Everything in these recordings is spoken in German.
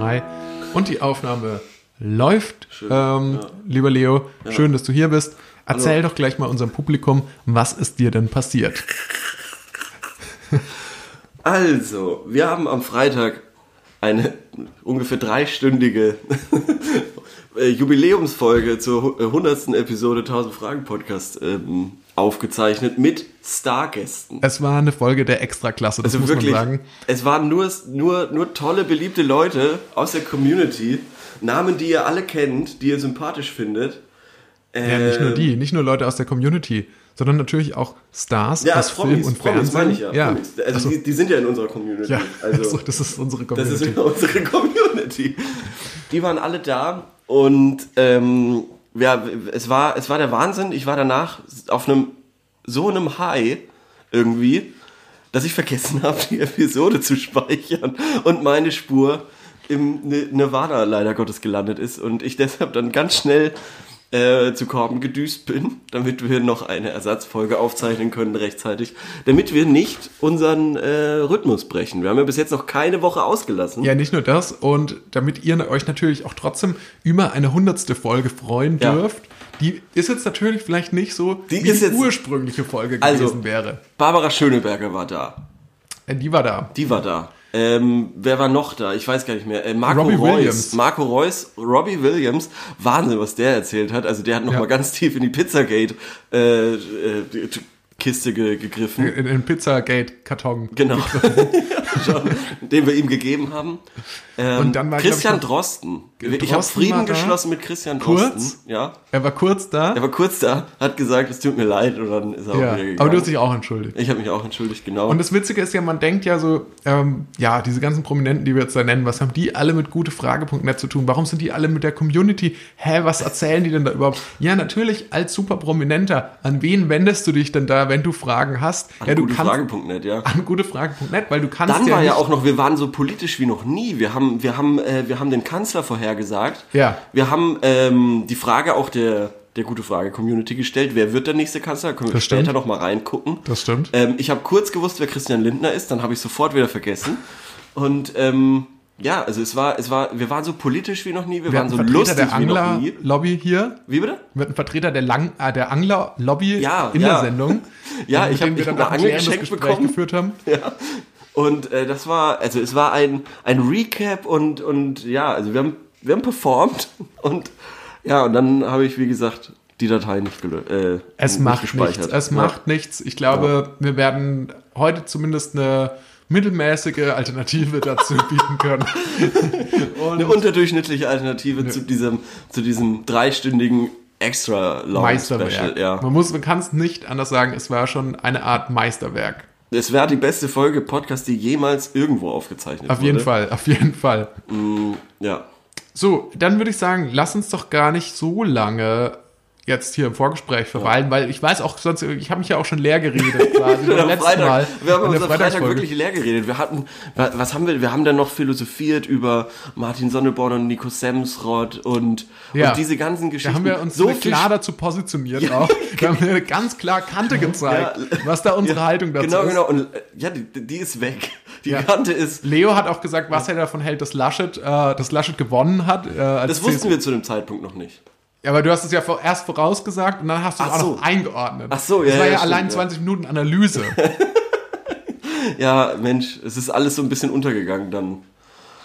Hi. Und die Aufnahme läuft. Schön, ähm, ja. Lieber Leo, schön, dass du hier bist. Erzähl doch gleich mal unserem Publikum, was ist dir denn passiert? Also, wir haben am Freitag eine ungefähr dreistündige Jubiläumsfolge zur hu- äh, 100. Episode 1000 Fragen Podcast ähm, aufgezeichnet mit Stargästen. Es war eine Folge der Extraklasse, das Also muss wirklich, man sagen. es waren nur, nur, nur tolle, beliebte Leute aus der Community, Namen, die ihr alle kennt, die ihr sympathisch findet. Ja, nicht nur Ähm, die, nicht nur Leute aus der Community, sondern natürlich auch Stars Ja, aus Promis, Film und Promis Fernsehen. meine ich ja. ja. Promis. Also Achso, die, die sind ja in unserer Community. ja. Also, das ist unsere Das Community. ist unsere Community. Die waren alle da und ähm, ja, es war, es war der Wahnsinn. Ich war danach auf einem so einem High irgendwie, dass ich vergessen habe, die Episode zu speichern und meine Spur im Ni- Nirvana leider Gottes gelandet ist und ich deshalb dann ganz schnell äh, zu Korben gedüst bin, damit wir noch eine Ersatzfolge aufzeichnen können rechtzeitig, damit wir nicht unseren äh, Rhythmus brechen. Wir haben ja bis jetzt noch keine Woche ausgelassen. ja, nicht nur das. Und damit ihr euch natürlich auch trotzdem über eine hundertste Folge freuen Ja. dürft, die ist jetzt natürlich vielleicht nicht so, Die wie die jetzt- ursprüngliche Folge Also- gewesen wäre. Barbara Schöneberger war da. Äh, Die war da. Die war da. Ähm, wer war noch da? Ich weiß gar nicht mehr. Äh, Marco Robbie Reus. Williams. Marco Reus, Robbie Williams. Wahnsinn, was der erzählt hat. Also der hat noch Ja. mal ganz tief in die Pizzagate äh, äh, Kiste ge gegriffen. In den Pizzagate-Karton. Genau. Den wir ihm gegeben haben. Ähm, Und dann war, Christian ich, Drosten. Ich habe Drosten Frieden geschlossen mit Christian Kurz? Drosten. Ja. Er war kurz da. Er war kurz da, hat gesagt, es tut mir leid und dann ist er auch ja. wieder gegangen. Aber du hast dich auch entschuldigt. ich habe mich auch entschuldigt, genau. Und das Witzige ist ja, man denkt ja so, ähm, ja, diese ganzen Prominenten, die wir jetzt da nennen, was haben die alle mit gutefrage.net zu tun? Warum sind die alle mit der Community? Hä, was erzählen die denn da überhaupt? Ja, natürlich als super Prominenter. An wen wendest du dich denn da, wenn du Fragen hast? An ja, du kannst gutefrage.net, ja. an gutefrage.net, weil du kannst Dann ja war ja auch noch, wir waren so politisch wie noch nie. Wir haben, wir haben, äh, wir haben den Kanzler vorhergesagt. Ja. Wir haben ähm, die Frage auch der, der gute Frage Community gestellt. Wer wird der nächste Kanzler? Können wir später noch mal reingucken. Das stimmt. Ähm, ich habe kurz gewusst, wer Christian Lindner ist. Dann habe ich sofort wieder vergessen. Und ähm, ja, also es war, es war, wir waren so politisch wie noch nie. Wir, wir waren hatten so einen Vertreter lustig der wie noch nie. Angler-Lobby hier. Wie bitte? Wir hatten einen Vertreter der, Lang äh, der Angler-Lobby Ja, in ja. der Sendung. Ja, ich hab- dem wir dann eine ein Angel geschenkt bekommen. geführt haben. Ja. Und äh, das war, also es war ein, ein Recap und, und ja, also wir haben, wir haben performt und ja, und dann habe ich, wie gesagt, die Datei nicht gelöst. Äh, Es nicht macht gespeichert. nichts. Es Ja. macht nichts. Ich glaube, wir werden heute zumindest eine mittelmäßige Alternative dazu bieten können. Eine unterdurchschnittliche Alternative zu diesem, zu diesem dreistündigen extra long Meisterwerk. Special. Ja. Man muss, man kann es nicht anders sagen. Es war schon eine Art Meisterwerk. Es wäre die beste Folge Podcast, die jemals irgendwo aufgezeichnet Auf wurde. jeden Fall, auf jeden Fall. Ja. So, dann würde ich sagen, lass uns doch gar nicht so lange jetzt hier im Vorgespräch verweilen, weil ich weiß auch sonst, ich habe mich ja auch schon leer geredet quasi beim Am letzten Freitag, Mal. wir haben der unser Freitag wirklich leer geredet. Wir hatten, wa- was haben wir, wir haben dann noch philosophiert über Martin Sonneborn und Nico Semsrott und, Ja. und diese ganzen Geschichten. Da haben wir uns so klar dazu positioniert auch. Da haben wir ganz klar Kante gezeigt, Ja. was da unsere Haltung dazu Genau, ist. genau. Und äh, ja, die, die ist weg. Die Ja. Kante ist. Leo hat auch gesagt, was er davon hält, dass Laschet, äh, dass Laschet gewonnen hat. Äh, Das wussten CSU. wir zu dem Zeitpunkt noch nicht. Ja, aber du hast es ja erst vorausgesagt und dann hast du es Ach auch so. noch eingeordnet. Ach so, Das ja, war ja, ja, stimmt, allein ja. 20 Minuten Analyse. Ja, Mensch, es ist alles so ein bisschen untergegangen dann.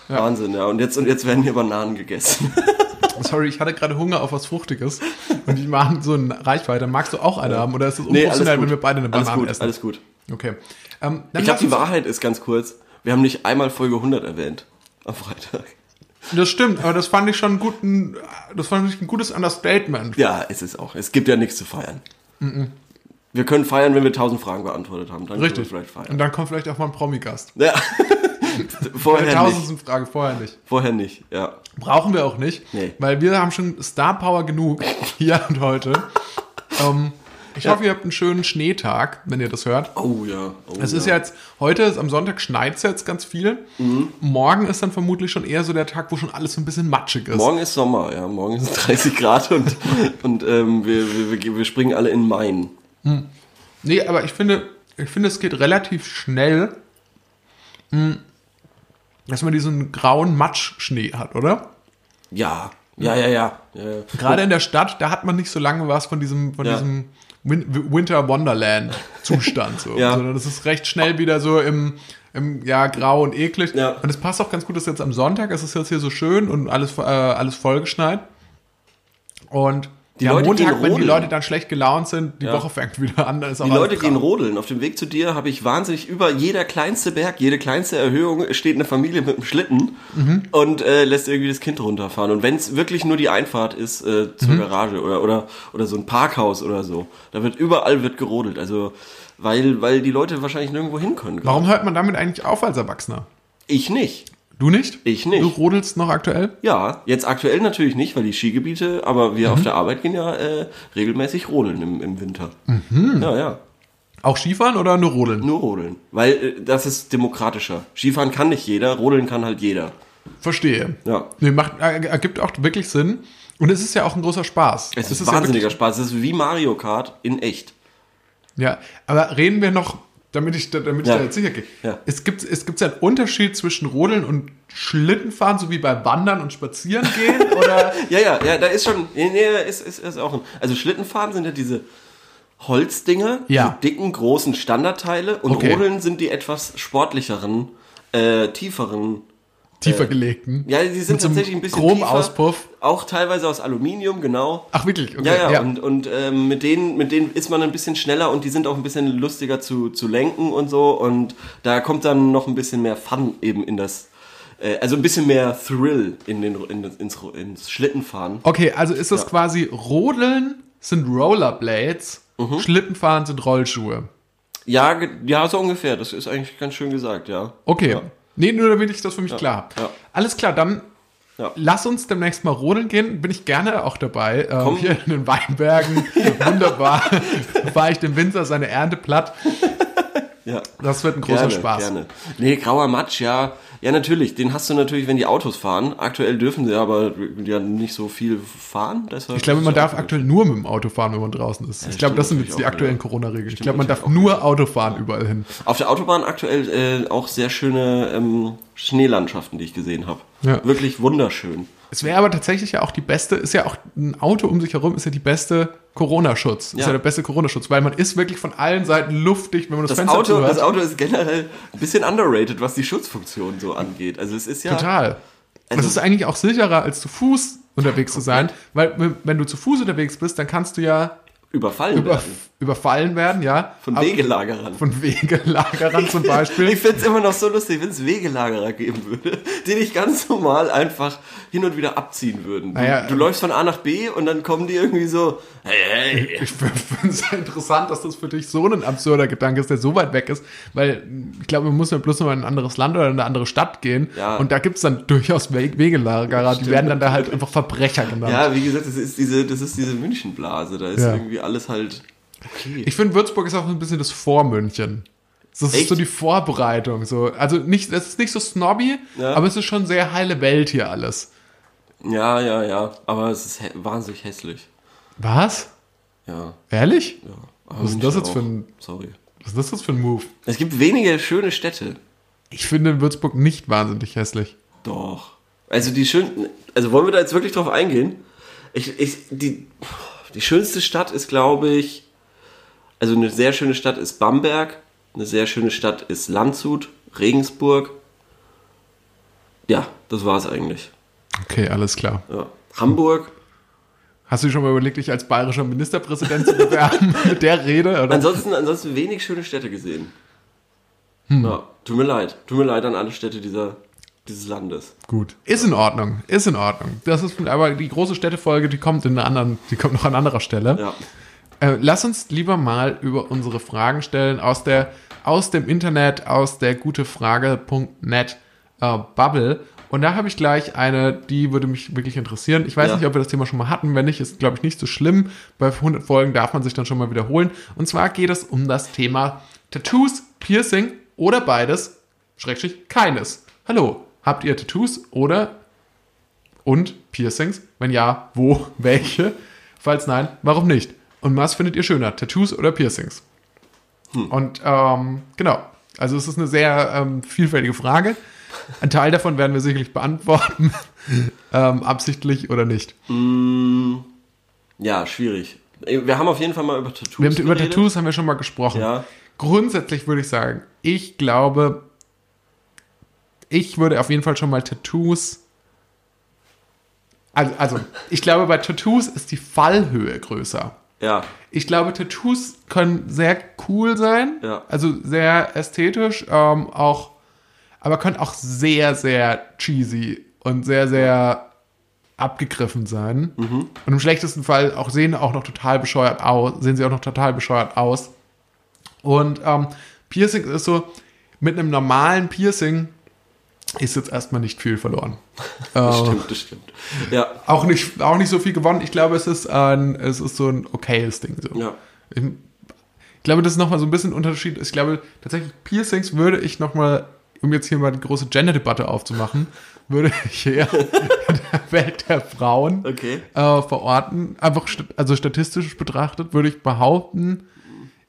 Wahnsinn, ja. Und jetzt, und jetzt werden hier Bananen gegessen. Sorry, ich hatte gerade Hunger auf was Fruchtiges und die machen so eine Reichweite. Magst du auch eine haben oder ist es Nee, alles unprofessionell, gut. wenn wir beide eine alles Banane gut, essen? alles gut. Okay. Ähm, Ich glaube, die Wahrheit ist ganz kurz. Wir haben nicht einmal Folge 100 erwähnt. Am Freitag. Das stimmt, aber das fand ich schon gut, ein, das fand ich ein gutes Understatement. Ja, es ist auch. Es gibt ja nichts zu feiern. Wir können feiern, wenn wir 1000 Fragen beantwortet haben. Dann Richtig. können wir vielleicht feiern. Und dann kommt vielleicht auch mal ein Promi-Gast. Ja. Vorher nicht. Tausendsten Frage, vorher nicht. Vorher nicht, ja. Brauchen wir auch nicht, Nee. weil wir haben schon Star Power genug hier und heute. ähm, ich hoffe, ihr habt einen schönen Schneetag, wenn ihr das hört. Oh ja. Oh, Es ist ja jetzt, heute ist am Sonntag schneit es jetzt ganz viel. Morgen ist dann vermutlich schon eher so der Tag, wo schon alles so ein bisschen matschig ist. Morgen ist Sommer, ja. Morgen ist 30 Grad und, und ähm, wir, wir, wir- wir springen alle in Main. Nee, aber ich finde, ich finde, es geht relativ schnell, mh, dass man diesen grauen Matschschnee hat, oder? Ja, ja, ja, ja. ja, ja. Gerade in der Stadt, da hat man nicht so lange was von diesem, von Ja. diesem Winter Wonderland Zustand, so. Ja. sondern es ist recht schnell wieder so im, im ja, grau und eklig. Ja. Und es passt auch ganz gut, dass jetzt am Sonntag, es ist jetzt hier so schön und alles, äh, alles vollgeschneit. Und Die ja, Leute Montag, wenn die. Leute dann schlecht gelaunt sind, die Ja. Woche fängt wieder an, Die Leute gehen rodeln. Auf dem Weg zu dir habe ich wahnsinnig über jeder kleinste Berg, jede kleinste Erhöhung steht eine Familie mit einem Schlitten Mhm. und äh, lässt irgendwie das Kind runterfahren. Und wenn es wirklich nur die Einfahrt ist äh, Mhm. zur Garage oder, oder, oder so ein Parkhaus oder so, da wird überall wird gerodelt. Also weil, weil die Leute wahrscheinlich nirgendwo hin können. Warum hört man damit eigentlich auf als Erwachsener? Ich nicht. Du nicht? Ich nicht. Du rodelst noch aktuell? Ja, jetzt aktuell natürlich nicht, weil die Skigebiete, aber wir Mhm. auf der Arbeit gehen ja äh, regelmäßig rodeln im, im Winter. Mhm. Ja, ja. Auch Skifahren oder nur rodeln? Nur rodeln. Weil äh, das ist demokratischer. Skifahren kann nicht jeder, rodeln kann halt jeder. Verstehe. Ja. Nee, macht, er- ergibt auch wirklich Sinn. Und es ist ja auch ein großer Spaß. Es ist, ja wahnsinniger wirklich- Spaß. Es ist wie Mario Kart in echt. Ja, aber reden wir noch, damit ich, da- damit Ja. ich da jetzt sicher gehe. Ja. Es gibt, es gibt ja einen Unterschied zwischen Rodeln und Schlittenfahren, so wie bei Wandern und Spazieren gehen, oder? Ja, ja, ja, da ist schon, nee, nee, ist, ist, ist auch ein, also Schlittenfahren sind ja diese Holzdinger, Ja. die dicken, großen Standardteile und Okay. Rodeln sind die etwas sportlicheren, äh, tieferen, Tiefer gelegten. ja, die sind tatsächlich ein bisschen Chromauspuff. tiefer, auch teilweise aus Aluminium, genau. Ach, wirklich? Okay. Ja, ja, und, und ähm, mit, denen, mit denen ist man ein bisschen schneller und die sind auch ein bisschen lustiger zu, zu lenken und so. Und da kommt dann noch ein bisschen mehr Fun eben in das, äh, also ein bisschen mehr Thrill in den, in, ins, ins Schlittenfahren. Okay, also ist das Ja. quasi Rodeln sind Rollerblades, Mhm. Schlittenfahren sind Rollschuhe. Ja, ja, so ungefähr. Das ist eigentlich ganz schön gesagt, ja. Okay. Ja. Nee, nur damit ich das für mich klar habe. ja. Alles klar, dann Ja. lass uns demnächst mal rodeln gehen. Bin ich gerne auch dabei. Ähm, hier in den Weinbergen. Wunderbar. Fahre ich dem Winter seine Ernte platt. Ja. Das wird ein großer gerne, Spaß. Gerne. Nee, grauer Matsch, ja. Ja, natürlich. Den hast du natürlich, wenn die Autos fahren. Aktuell dürfen sie aber ja nicht so viel fahren. Deshalb Ich glaube, man ja darf aktuell nur mit dem Auto fahren, wenn man draußen ist. ich glaube, das sind jetzt die aktuellen. Corona-Regeln. Ich glaube, man darf nur Auto fahren überall hin. Auf der Autobahn aktuell äh, auch sehr schöne ähm, Schneelandschaften, die ich gesehen habe. Ja. Wirklich wunderschön. Es wäre aber tatsächlich ja auch die beste, ist ja auch ein Auto um sich herum, ist ja die beste Corona-Schutz. Ist Ja. ja der beste Corona-Schutz, weil man ist wirklich von allen Seiten luftdicht, wenn man das, Das Fenster Auto, das Auto ist generell ein bisschen underrated, was die Schutzfunktion so angeht. Also es ist ja. Total. Also- das ist eigentlich auch sicherer, als zu Fuß unterwegs zu sein, weil wenn- du zu Fuß unterwegs bist, dann kannst du ja Überfallen über, werden. Überfallen werden, ja. Von Aber- Wegelagerern. Von Wegelagerern zum Beispiel. Ich finde es immer noch so lustig, wenn es Wegelagerer geben würde, die dich ganz normal einfach hin und wieder abziehen würden. Du, Naja, du läufst von A nach B und dann kommen die irgendwie so, hey, hey. Ich finde es interessant, dass das für dich so ein absurder Gedanke ist, der so weit weg ist, weil ich glaube, man muss ja bloß noch mal in ein anderes Land oder in eine andere Stadt gehen Ja. und da gibt es dann durchaus We Wegelagerer, die werden dann da halt einfach Verbrecher genannt. Ja, wie gesagt, das ist diese, das ist diese Münchenblase. Da ist Ja. irgendwie alles halt okay. Ich finde, Würzburg ist auch ein bisschen das Vormünchen. Das ist Echt? so die Vorbereitung. So. Also nicht, es ist nicht so snobby, Ja. aber es ist schon sehr heile Welt hier alles. Ja, ja, ja. Aber es ist wahnsinnig hässlich. Was? Ja. Ehrlich? ja. Aber Was ist das jetzt auch. für ein- Sorry. Was ist das jetzt für ein Move? Es gibt wenige schöne Städte. Ich finde Würzburg nicht wahnsinnig hässlich. Doch. Also die schön, also wollen wir da jetzt wirklich drauf eingehen? Ich, ich, die, die schönste Stadt ist, glaube ich, also eine sehr schöne Stadt ist Bamberg, eine sehr schöne Stadt ist Landshut, Regensburg. Ja, das war's eigentlich. Okay, alles klar. Ja. Hamburg. Hast du schon mal überlegt, dich als bayerischer Ministerpräsident zu bewerben mit der Rede? Oder? Ansonsten, ansonsten wenig schöne Städte gesehen. Hm. Ja, tut mir leid. Tut mir leid an alle Städte dieser, dieses Landes. Gut. Ist in Ordnung. Ist in Ordnung. Das ist aber die große Städtefolge, die kommt in einer anderen, die kommt noch an anderer Stelle. Ja. Äh, lass uns lieber mal über unsere Fragen stellen aus der aus dem Internet, aus der gutefrage.net äh, Bubble. Und da habe ich gleich eine, die würde mich wirklich interessieren. Ich weiß Ja. nicht, ob wir das Thema schon mal hatten. Wenn nicht, ist glaube ich nicht so schlimm. Bei 100 Folgen darf man sich dann schon mal wiederholen. Und zwar geht es um das Thema Tattoos, Piercing oder beides, Schrägstrich keines. Hallo, habt ihr Tattoos oder und Piercings? Wenn ja, wo, welche? Falls nein, warum nicht? Und was findet ihr schöner, Tattoos oder Piercings? Und ähm, genau, also es ist eine sehr ähm, vielfältige Frage. Ein Teil davon werden wir sicherlich beantworten, ähm, absichtlich oder nicht. Ja, schwierig. Wir haben auf jeden Fall mal über Tattoos Wir haben, über geredet. Tattoos haben wir schon mal gesprochen. Ja. Grundsätzlich würde ich sagen, ich glaube, ich würde auf jeden Fall schon mal Tattoos. Also, also ich glaube, bei Tattoos ist die Fallhöhe größer. Ja, Ich glaube, Tattoos können sehr cool sein, Ja. also sehr ästhetisch, ähm, auch, aber können auch sehr, sehr cheesy und sehr, sehr abgegriffen sein. Und im schlechtesten Fall auch sehen auch noch total bescheuert aus, sehen sie auch noch total bescheuert aus. Und ähm, Piercing ist so, mit einem normalen Piercing ist jetzt erstmal nicht viel verloren. das Äh, stimmt, das stimmt. Ja, auch nicht, auch nicht so viel gewonnen. Ich glaube, es ist ein, es ist so ein okayes Ding. So. ja. Ich, ich glaube, das ist nochmal so ein bisschen ein Unterschied. Ich glaube, tatsächlich Piercings würde ich nochmal, um jetzt hier mal die große Gender-Debatte aufzumachen, würde ich eher in der Welt der Frauen Okay. äh, verorten. Einfach, st- also statistisch betrachtet würde ich behaupten,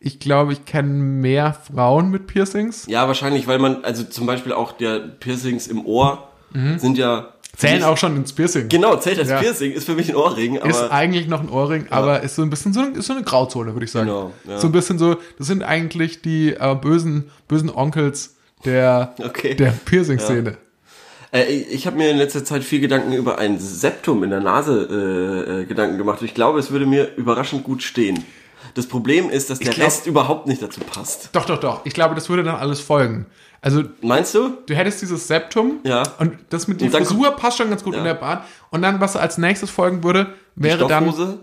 ich glaube, ich kenne mehr Frauen mit Piercings. Ja, wahrscheinlich, weil man, also zum Beispiel auch der Piercings im Ohr sind ja. Mhm. Zählen auch schon ins Piercing. Genau, zählt als Ja. Piercing, ist für mich ein Ohrring, aber. ist eigentlich noch ein Ohrring, aber ist so ein bisschen so, ist so eine Grauzone, würde ich sagen. Genau, ja. So ein bisschen so, das sind eigentlich die äh, bösen, bösen Onkels der, Okay. der Piercing-Szene. Äh, ich habe mir in letzter Zeit viel Gedanken über ein Septum in der Nase äh, äh, Gedanken gemacht. Ich glaube, es würde mir überraschend gut stehen. Das Problem ist, dass der glaub- Rest überhaupt nicht dazu passt. Doch, doch, doch. Ich glaube, das würde dann alles folgen. Also, Meinst du? du hättest dieses Septum Ja. und das mit dann Frisur passt schon ganz gut Ja. in der Bart. Und dann, was als nächstes folgen würde, wäre dann, Stoffhose?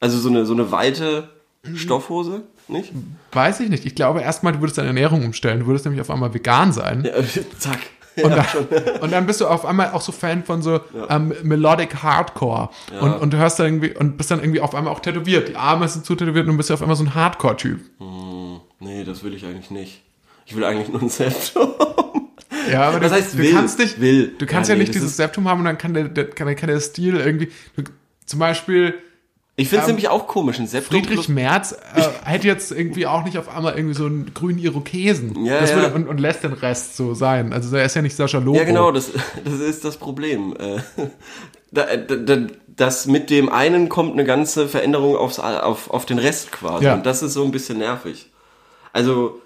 Also so eine, so eine weite Stoffhose, nicht? weiß ich nicht. Ich glaube erstmal, du würdest deine Ernährung umstellen. Du würdest nämlich auf einmal vegan sein. Ja, zack. Und, Ja, dann, und dann bist du auf einmal auch so Fan von so ähm, Melodic Hardcore. Und, und du hörst dann irgendwie und bist dann irgendwie auf einmal auch tätowiert. Die Arme sind zu tätowiert und du bist auf einmal so ein Hardcore-Typ. Nee, das will ich eigentlich nicht. Ich will eigentlich nur ein Septum. Ja, aber Was du, heißt du will? kannst nicht, Will. du kannst Ja, ja, nee, nicht das dieses Septum haben und dann kann der, der, kann, kann der Stil irgendwie, du, zum Beispiel Ich finde es Ähm, nämlich auch komisch. Ein Septum Friedrich Merz äh, hätte jetzt irgendwie auch nicht auf einmal irgendwie so einen grünen Irokesen. Ja, ja. Würde, und, und lässt den Rest so sein. Also er ist ja nicht Sascha Lobo. Ja, genau, das, das ist das Problem. Äh, da, das mit dem einen kommt eine ganze Veränderung aufs, auf, auf den Rest quasi. Ja. Und das ist so ein bisschen nervig. Also,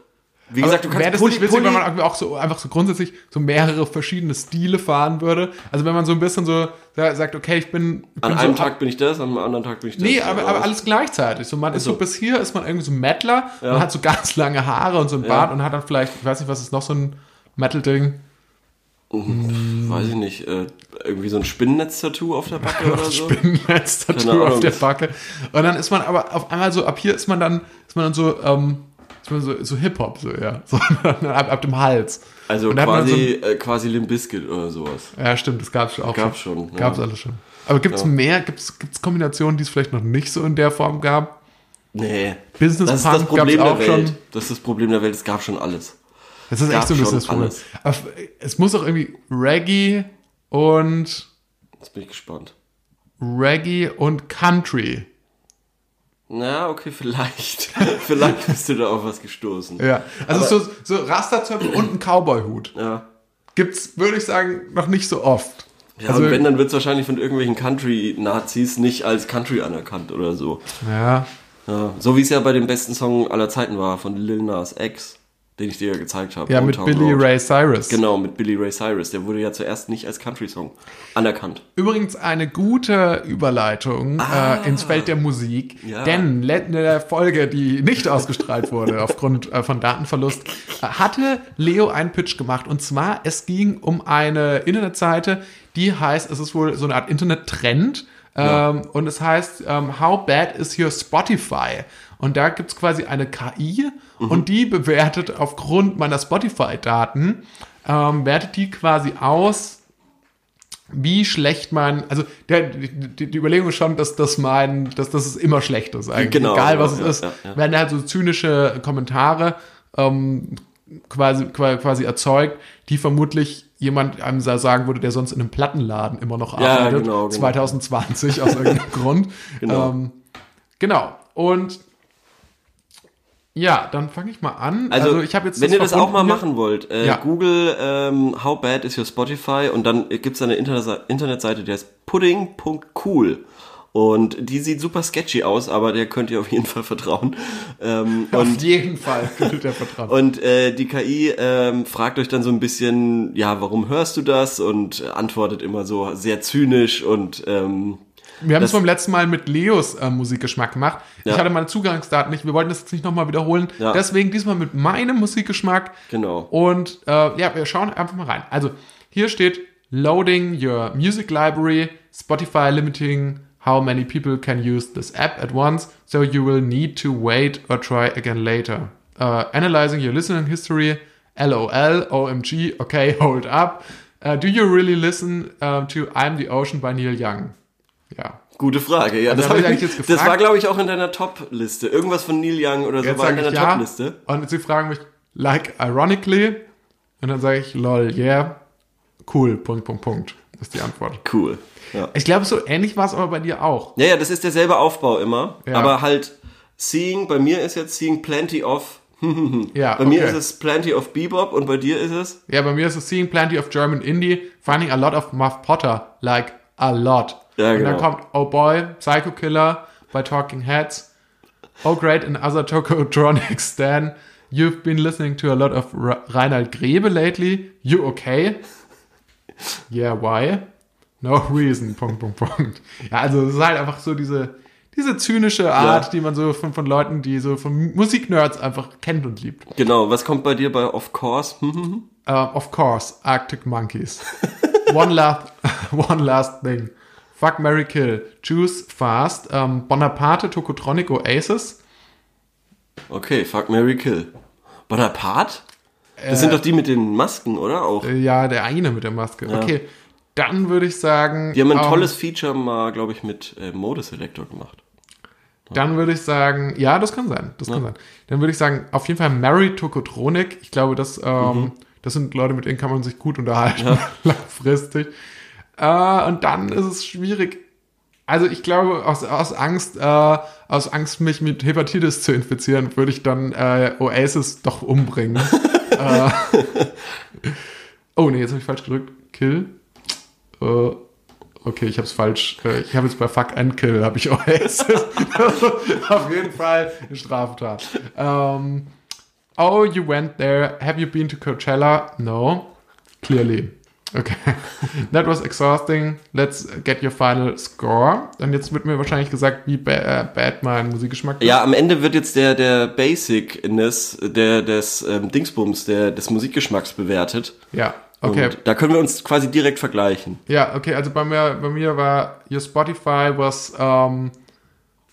wie Aber gesagt, du kannst das nicht witzig, wenn man auch so einfach so grundsätzlich so mehrere verschiedene Stile fahren würde? Also wenn man so ein bisschen so sa- sagt, okay, ich bin, ich an bin einem so, Tag bin ich das, an einem anderen Tag bin ich das. Nee, aber, aber alles gleichzeitig. So, man ist so so. bis hier ist man irgendwie so ein Mettler, Ja. man hat so ganz lange Haare und so ein Bart und hat dann vielleicht, ich weiß nicht, was ist noch so ein Metal-Ding? Weiß ich nicht, äh, irgendwie so ein Spinnennetz-Tattoo auf der Backe oder so. Spinnennetz-Tattoo auf der Backe. Und dann ist man aber auf einmal so, ab hier ist man dann, ist man dann so, ähm, so, so Hip-Hop, so, ja. So, ab, ab dem Hals. Also quasi, äh, quasi Limp Bizkit oder sowas. Ja, stimmt, das gab's auch Gab's schon, ja. Gab's alles schon. Aber gibt's mehr, gibt's, gibt's Kombinationen, die es vielleicht noch nicht so in der Form gab? Nee. Business Das ist das Punk Problem gab's der auch Welt. schon. Das ist das Problem der Welt, es gab schon alles. Das ist echt gab so ein bisschen schon das Problem. alles. Aber es muss auch irgendwie Reggae und Jetzt bin ich gespannt. Reggae und Country. Na, okay, vielleicht. vielleicht bist du da auf was gestoßen. Ja. Also so, so Rasterzöpfe und ein Cowboy-Hut. Ja. Gibt's, würde ich sagen, noch nicht so oft. Ja, also, und wenn, dann wird es wahrscheinlich von irgendwelchen Country-Nazis nicht als Country anerkannt oder so. ja. Ja, so wie es ja bei dem besten Song aller Zeiten war, von Lil Nas X, den ich dir ja gezeigt habe. Ja, Old mit Billy Road. Ray Cyrus. Genau, mit Billy Ray Cyrus. Der wurde ja zuerst nicht als Country-Song anerkannt. Übrigens eine gute Überleitung äh, ins Feld der Musik, Ah. Ja. denn in der Folge, die nicht ausgestrahlt wurde aufgrund äh, von Datenverlust, äh, hatte Leo einen Pitch gemacht und zwar es ging um eine Internetseite, die heißt, es ist wohl so eine Art Internet-Trend, Ähm, und es heißt, ähm, How bad is your Spotify? Und da gibt's quasi eine KI und die bewertet aufgrund meiner Spotify-Daten, ähm, wertet die quasi aus, wie schlecht man, also der, die, die Überlegung ist schon, dass das mein, dass das ist immer schlecht ist eigentlich. Genau, Egal was genau, es ist, ja, ja. werden halt so zynische Kommentare ähm, quasi, qua- quasi erzeugt, die vermutlich jemand einem sa- sagen würde, der sonst in einem Plattenladen immer noch Ja, arbeitet, genau, genau. 2020 aus irgendeinem Grund. Genau. Ähm, genau. Und ja, dann fange ich mal an. Also, ich habe jetzt wenn ihr das auch mal hier. machen wollt, äh, Ja. Google ähm, How bad is your Spotify und dann gibt es eine Internetseite, Internetseite, die heißt pudding.cool. Und die sieht super sketchy aus, aber der könnt ihr auf jeden Fall vertrauen. Ähm, Auf und jeden Fall gilt der Vertrag. und äh, die KI ähm, fragt euch dann so ein bisschen, ja, warum hörst du das? Und antwortet immer so sehr zynisch und ähm, Wir haben es beim letzten Mal mit Leos äh, Musikgeschmack gemacht. Ich Ja. hatte meine Zugangsdaten nicht. Wir wollten das jetzt nicht nochmal wiederholen. Ja. Deswegen diesmal mit meinem Musikgeschmack. Genau. Und äh, ja, wir schauen einfach mal rein. Also hier steht Loading your music library, Spotify limiting how many people can use this app at once, so you will need to wait or try again later. Uh, analyzing your listening history, LOL, OMG, okay, hold up. Uh, do you really listen uh, to I'm the Ocean by Neil Young? Ja. gute Frage. Ja, das, ich ich, jetzt das gefragt. war, glaube ich, auch in deiner Top-Liste. Irgendwas von Neil Young oder so Jetzt war in deiner ja. Top-Liste. Und sie fragen mich, like ironically. Und dann sage ich, lol, yeah, cool, Punkt, Punkt, Punkt. Ist die Antwort. Cool. Ja. Ich glaube, so ähnlich war es aber bei dir auch. Ja, ja, das ist derselbe Aufbau immer. Ja. Aber halt, Seeing, bei mir ist jetzt Seeing Plenty of. Ja, Bei mir okay. ist es Plenty of Bebop und bei dir ist es. Ja, bei mir ist es Seeing Plenty of German Indie, Finding a lot of Muff Potter, like a lot. Ja, Und dann genau. kommt Oh Boy, Psycho Killer by Talking Heads. Oh Great and Other Tokotronics, Dan. You've been listening to a lot of R Reinhard Grebe lately. You okay? Yeah, why? No reason. Punkt, Punkt, Punkt. Ja, also es ist halt einfach so diese, diese zynische Art, Ja. die man so von, von Leuten, die so von Musiknerds einfach kennt und liebt. Genau, was kommt bei dir bei Of Course? Uh, of course, Arctic Monkeys. one last, one last thing. Fuck, Mary Kill. Choose fast. Um, Bonaparte, Tokotronic, Oasis. okay, Fuck Mary Kill. Bonaparte? Das sind doch die mit den Masken, oder? Auch. Äh, ja, der eine mit der Maske. Okay, dann würde ich sagen. Die haben ein ähm, tolles Feature mal, glaube ich, mit äh, Modeselektor gemacht. Dann würde ich sagen, ja, das kann sein. Das kann sein. Dann würde ich sagen, auf jeden Fall Mary Tokotronic. Ich glaube, das, ähm, Mhm. das sind Leute, mit denen kann man sich gut unterhalten, langfristig. Äh, und dann ist es schwierig. Also ich glaube, aus, aus Angst, äh, aus Angst, mich mit Hepatitis zu infizieren, würde ich dann äh, Oasis doch umbringen. äh, oh nee, jetzt habe ich falsch gedrückt. Kill. Äh, okay, ich habe es falsch. Äh, ich habe jetzt bei Fuck and Kill habe ich Oasis. Auf jeden Fall eine Straftat. Ähm, oh, you went there. Have you been to Coachella? No. Clearly. Okay. That was exhausting. Let's get your final score. Und jetzt wird mir wahrscheinlich gesagt, wie ba äh, bad mein Musikgeschmack ist. Ja, am Ende wird jetzt der, der Basic-ness, der, des ähm, Dingsbums, der, des Musikgeschmacks bewertet. Ja. Okay. Und da können wir uns quasi direkt vergleichen. Ja, okay, also bei mir, bei mir war Your Spotify was, um,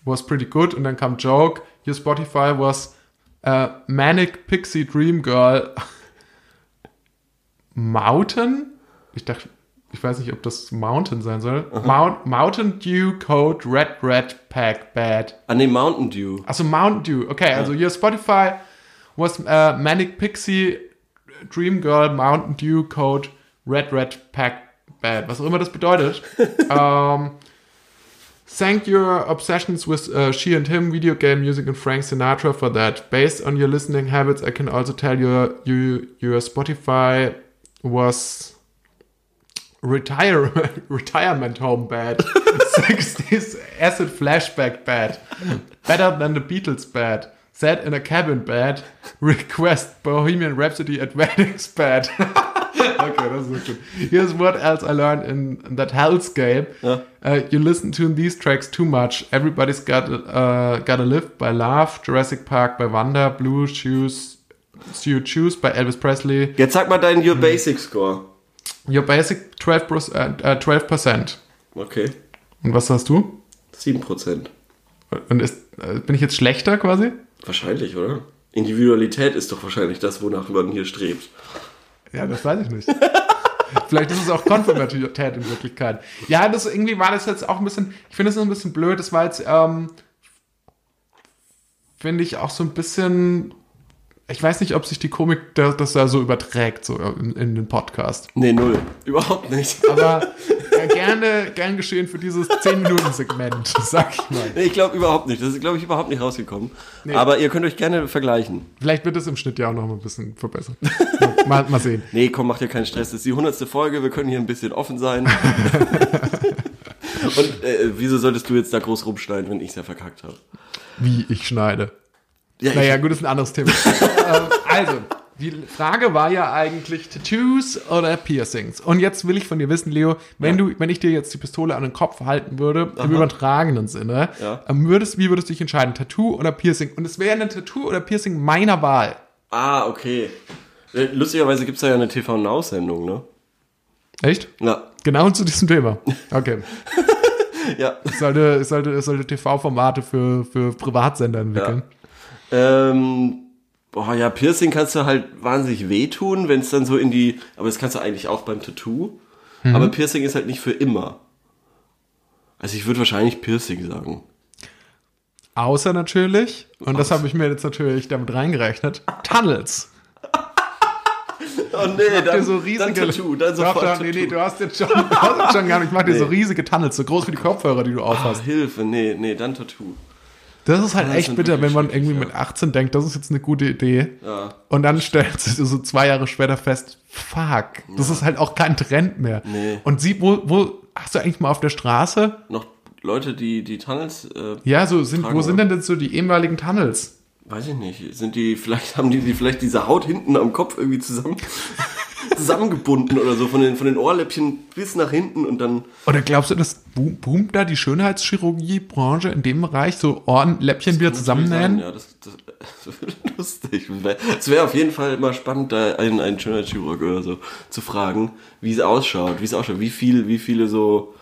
was pretty good und dann kam Joke. Your Spotify was uh, Manic Pixie Dream Girl Mountain. Ich dachte, ich weiß nicht, ob das Mountain sein soll. Mount, Mountain Dew Code Red Red Pack Bad. Ah, nee, Mountain Dew. Also Mountain Dew. Okay, also Your Spotify was uh, Manic Pixie Dream Girl Mountain Dew Code Red Red Pack Bad. Was auch immer das bedeutet. um, thank your obsessions with uh, she and him, video game music, and Frank Sinatra for that. Based on your listening habits, I can also tell you, you your Spotify was retire retirement home bad. 60s acid flashback bad. Better than the beatles bad. Set in a cabin bad. Request bohemian rhapsody at weddings bad. Okay das ist gut here's what else i learned in, in that hellscape Ja. uh, you listen to these tracks too much. Everybody's got uh, gotta live by love jurassic park by wanda blue shoes you choose by elvis presley. Jetzt sag mal deinen Your Hm. Basic Score. Your basic 12%. Uh, uh, 12%. Okay. Und was hast du? 7%. Und ist, äh, bin ich jetzt schlechter quasi? Wahrscheinlich, oder? Individualität ist doch wahrscheinlich das, wonach man hier strebt. Ja, das weiß ich nicht. Vielleicht ist es auch Konformität in Wirklichkeit. Ja, das irgendwie war das jetzt auch ein bisschen, ich finde es ein bisschen blöd, das war jetzt, ähm, finde ich auch so ein bisschen, ich weiß nicht, ob sich die Komik das, das da so überträgt, so in, in den Podcast. Nee, null. Überhaupt nicht. Aber ja, gerne, gern geschehen für dieses 10-Minuten-Segment, sag ich mal. Nee, ich glaube überhaupt nicht. Das ist, glaube ich, überhaupt nicht rausgekommen. Nee. Aber ihr könnt euch gerne vergleichen. Vielleicht wird es im Schnitt ja auch noch mal ein bisschen verbessert. Mal, mal sehen. Nee, komm, macht dir keinen Stress. Das ist die hundertste Folge. Wir können hier ein bisschen offen sein. Und äh, wieso solltest du jetzt da groß rumschneiden, wenn ich es ja verkackt habe? Wie ich schneide. Ja, Naja, gut, das ist ein anderes Thema. Ähm, also, die Frage war ja eigentlich Tattoos oder Piercings. Und jetzt will ich von dir wissen, Leo, wenn du, wenn ich dir jetzt die Pistole an den Kopf halten würde, im übertragenen Sinne, Ja. ähm, würdest, wie würdest du dich entscheiden? Tattoo oder Piercing? Und es wäre ein Tattoo oder Piercing meiner Wahl. Ah, okay. Äh, Lustigerweise gibt es da ja eine TV-Now-Sendung, ne? Echt? Ja. Genau zu diesem Thema. Okay. Ja. Es sollte, es sollte, es sollte TV-Formate für, für Privatsender entwickeln. Ähm, boah, ja, Piercing kannst du halt wahnsinnig wehtun, wenn es dann so in die. Aber das kannst du eigentlich auch beim Tattoo. Aber Piercing ist halt nicht für immer. Also ich würde wahrscheinlich Piercing sagen. Außer natürlich, und das habe ich mir jetzt natürlich damit reingerechnet, Tunnels. Oh nee, dir so riesige, dann Tattoo, dann sofort doch, nee, nee, du hast jetzt schon, du hast jetzt schon gar nicht, ich mach dir so Nee. riesige Tunnels, so groß wie die Kopfhörer, die du aufhast. Hilfe, nee, nee, dann Tattoo. Das ist halt das echt sind bitter, wenn man irgendwie ja. mit 18 denkt, das ist jetzt eine gute Idee. Ja. Und dann stellt sich so zwei Jahre später fest, fuck, das ist halt auch kein Trend mehr. Nee. Und sie, wo, wo, hast du eigentlich mal auf der Straße? Noch Leute, die die Tunnels, äh, Ja, so sind, Tragen wo sind wir. denn jetzt so die ehemaligen Tunnels? Weiß ich nicht, sind die, vielleicht haben die, die vielleicht diese Haut hinten am Kopf irgendwie zusammen, zusammengebunden oder so, von den, von den Ohrläppchen bis nach hinten und dann, Oder glaubst du, das boom- boomt da die Schönheitschirurgie-Branche in dem Bereich, so Ohrenläppchen wieder zusammennähen? Ja, das, das, das wäre lustig. Es wäre auf jeden Fall immer spannend, da einen, einen Schönheitschirurg oder so zu fragen, wie es ausschaut, wie es ausschaut, wie viel, wie viele so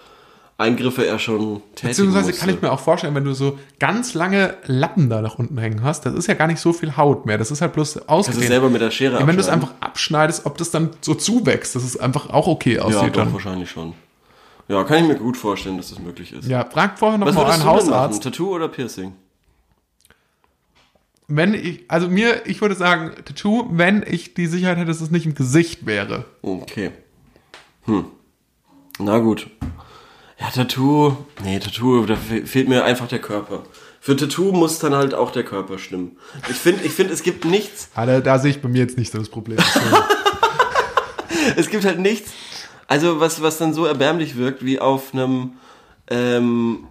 Eingriffe er schon tätigen Beziehungsweise musste. kann ich mir auch vorstellen, wenn du so ganz lange Lappen da nach unten hängen hast, das ist ja gar nicht so viel Haut mehr. Das ist halt bloß Kannst ausgedehnt. du selber mit der Schere ja, wenn du es einfach abschneidest, ob das dann so zuwächst, dass es einfach auch okay Ja, aussieht doch, dann. wahrscheinlich schon. Ja, kann ich mir gut vorstellen, dass das möglich ist. Ja, frag vorher noch mal einen denn machen? Hausarzt. Tattoo oder Piercing? Wenn ich, also mir, ich würde sagen, Tattoo, wenn ich die Sicherheit hätte, dass es nicht im Gesicht wäre. Okay. Hm. Na gut. Ja, Tattoo. Nee, Tattoo, da fe- fehlt mir einfach der Körper. Für Tattoo muss dann halt auch der Körper stimmen. Ich finde, ich finde, es gibt nichts, Ah, da, da sehe ich bei mir jetzt nicht so das Problem. es gibt halt nichts, also was, was dann so erbärmlich wirkt, wie auf einem, ähm,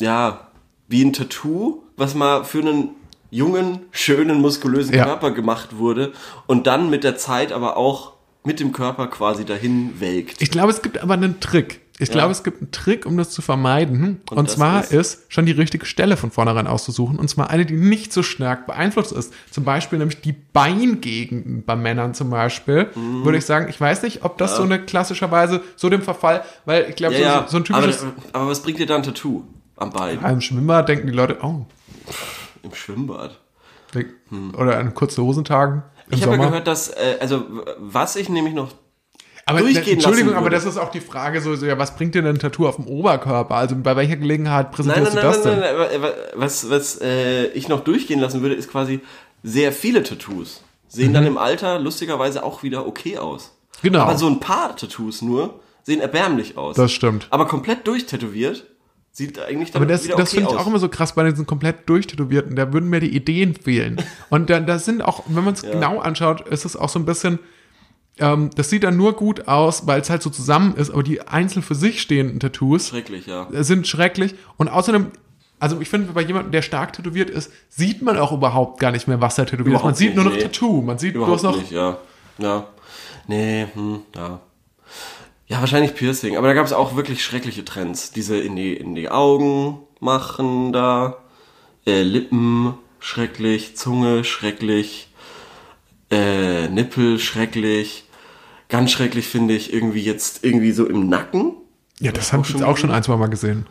ja, wie ein Tattoo, was mal für einen jungen, schönen, muskulösen Ja. Körper gemacht wurde und dann mit der Zeit aber auch mit dem Körper quasi dahin welkt. Ich glaube, es gibt aber einen Trick. Ich glaube, es gibt einen Trick, um das zu vermeiden. Und, das zwar ist? ist? schon die richtige Stelle von vornherein auszusuchen. Und zwar eine, die nicht so stark beeinflusst ist. Zum Beispiel nämlich die Beingegenden bei Männern zum Beispiel. Mhm. Würde ich sagen, ich weiß nicht, ob das so eine klassischerweise so dem Verfall, weil ich glaube, Ja, so, ja, so ein typisches. aber, aber was bringt dir da ein Tattoo am Bein? Im Schwimmbad denken die Leute, oh, Im Schwimmbad. denk- oder an kurze Hosentagen im Ich habe ja gehört, dass, äh, also was ich nämlich noch aber durchgehen Entschuldigung, lassen aber das ist auch die Frage so, so, ja, was bringt dir denn ein Tattoo auf dem Oberkörper? Also bei welcher Gelegenheit Nein, präsentierst nein, du nein, das nein, denn? nein, aber, aber was, was äh, ich noch durchgehen lassen würde, ist quasi sehr viele Tattoos. Sehen dann im Alter lustigerweise auch wieder okay aus. Mhm. Genau. Aber so ein paar Tattoos nur sehen erbärmlich aus. Das stimmt. Aber komplett durchtätowiert sieht eigentlich dann Aber das, wieder das okay finde ich auch immer so krass bei diesen komplett durchtätowierten. Da würden mir die Ideen fehlen. Und da, das sind auch, wenn man es genau anschaut, ist es auch so ein bisschen, ähm, das sieht dann nur gut aus, weil es halt so zusammen ist, aber die einzeln für sich stehenden Tattoos Schrecklich, ja. sind schrecklich. Und außerdem, also ich finde, bei jemandem, der stark tätowiert ist, sieht man auch überhaupt gar nicht mehr, was er tätowiert ist. Man sieht nur noch nee. Tattoo. Man sieht Überhaupt bloß noch. nicht, ja. Ja. Nee, hm, ja. Ja, wahrscheinlich Piercing. Aber da gab es auch wirklich schreckliche Trends. Diese in die, in die Augen machen da, äh, Lippen schrecklich, Zunge schrecklich, äh, Nippel schrecklich. Ganz schrecklich finde ich irgendwie jetzt irgendwie so im Nacken. Ja, das habe ich jetzt auch schon ein, zwei Mal gesehen.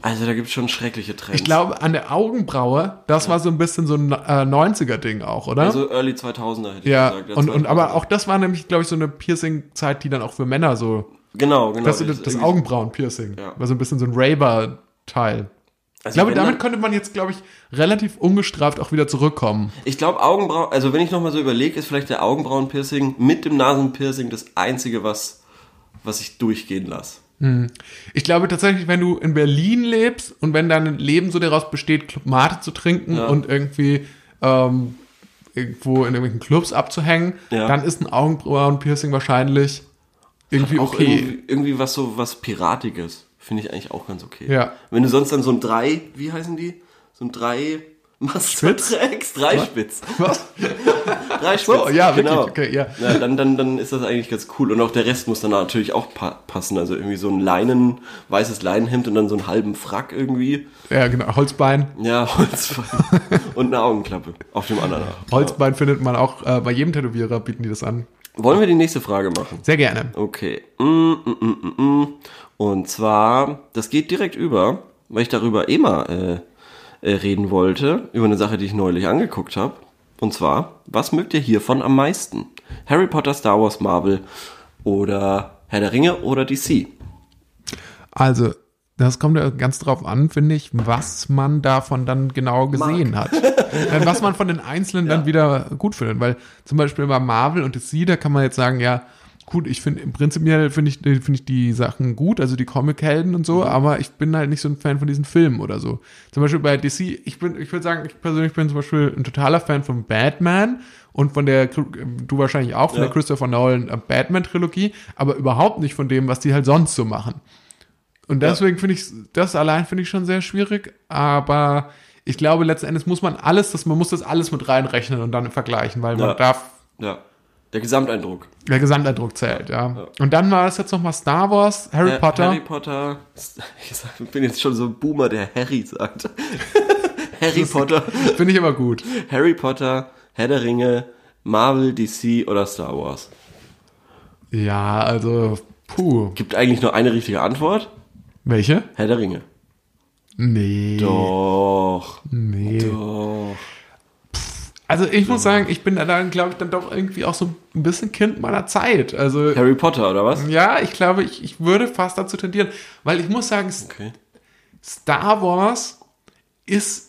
Also da gibt es schon schreckliche Trends. Ich glaube, an der Augenbraue, das war so ein bisschen so ein äh, 90er-Ding auch, oder? Also Early 2000er hätte ja, ich gesagt. und, und aber 2000er. auch das war nämlich, glaube ich, so eine Piercing-Zeit, die dann auch für Männer so, Genau, genau. das, das, das Augenbrauen-Piercing, Ja. war so ein bisschen so ein Raver-Teil. Ich Also glaube, wenn damit dann- könnte man jetzt, glaube ich, relativ ungestraft auch wieder zurückkommen. Ich glaube, Augenbrauen, also wenn ich nochmal so überlege, ist vielleicht der Augenbrauenpiercing mit dem Nasenpiercing das einzige, was, was ich durchgehen lasse. Ich glaube tatsächlich, wenn du in Berlin lebst und wenn dein Leben so daraus besteht, Club Mate zu trinken Ja. und irgendwie ähm, irgendwo in irgendwelchen Clubs abzuhängen, Ja. dann ist ein Augenbrauen-Piercing wahrscheinlich irgendwie okay. irgendwie, irgendwie was so was Piratiges. Finde ich eigentlich auch ganz okay. Ja. Wenn du sonst dann so ein drei, wie heißen die? So ein drei Master Spitz? trägst, drei Spitz. Was? Drei Spitz. So, ja, wirklich, genau. okay, ja. dann, dann, dann ist das eigentlich ganz cool. Und auch der Rest muss dann natürlich auch pa passen. Also irgendwie so ein Leinen, weißes Leinenhemd und dann so einen halben Frack irgendwie. Ja, genau. Holzbein. Ja, Holzbein. und eine Augenklappe auf dem anderen. Holzbein findet man auch äh, bei jedem Tätowierer, bieten die das an. Wollen wir die nächste Frage machen? Sehr gerne. Okay. Mm, mm, mm. Und zwar, das geht direkt über, weil ich darüber eh mal äh, äh, reden wollte, über eine Sache, die ich neulich angeguckt habe. Und zwar, was mögt ihr hiervon am meisten? Harry Potter, Star Wars, Marvel oder Herr der Ringe oder DC? Also, das kommt ja ganz drauf an, finde ich, was man davon dann genau gesehen hat. Äh, was man von den Einzelnen dann wieder gut findet. Weil zum Beispiel bei Marvel und DC, da kann man jetzt sagen, ja, gut, ich finde, im Prinzip finde ich, finde ich die Sachen gut, also die Comic-Helden und so, aber ich bin halt nicht so ein Fan von diesen Filmen oder so. Zum Beispiel bei DC, ich bin, ich würde sagen, ich persönlich bin zum Beispiel ein totaler Fan von Batman und von der, du wahrscheinlich auch, von Ja. der Christopher Nolan äh, Batman-Trilogie, aber überhaupt nicht von dem, was die halt sonst so machen. Und deswegen finde ich, das allein finde ich schon sehr schwierig, aber ich glaube, letzten Endes muss man alles, das, man muss das alles mit reinrechnen und dann vergleichen, weil Ja. man darf, Ja. Der Gesamteindruck. der Gesamteindruck zählt, ja. Und dann war es jetzt nochmal Star Wars, Harry Har- Potter. Harry Potter. Ich bin jetzt schon so ein Boomer, der Harry sagt. Harry Potter. Finde ich aber gut. Harry Potter, Herr der Ringe, Marvel, DC oder Star Wars? Ja, also, puh. Gibt eigentlich nur eine richtige Antwort. Welche? Herr der Ringe. Nee. Doch. Nee. Doch. Also ich muss sagen, ich bin da dann, glaube ich, dann doch irgendwie auch so ein bisschen Kind meiner Zeit. Also Harry Potter, oder was? ja, ich glaube, ich, ich würde fast dazu tendieren, weil ich muss sagen, Okay. Star Wars ist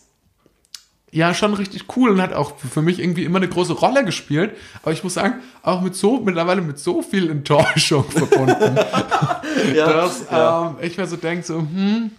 ja schon richtig cool und hat auch für mich irgendwie immer eine große Rolle gespielt. Aber ich muss sagen, auch mit so, mittlerweile mit so viel Enttäuschung verbunden, Ja, dass ähm, ich mir so denke, so, hm,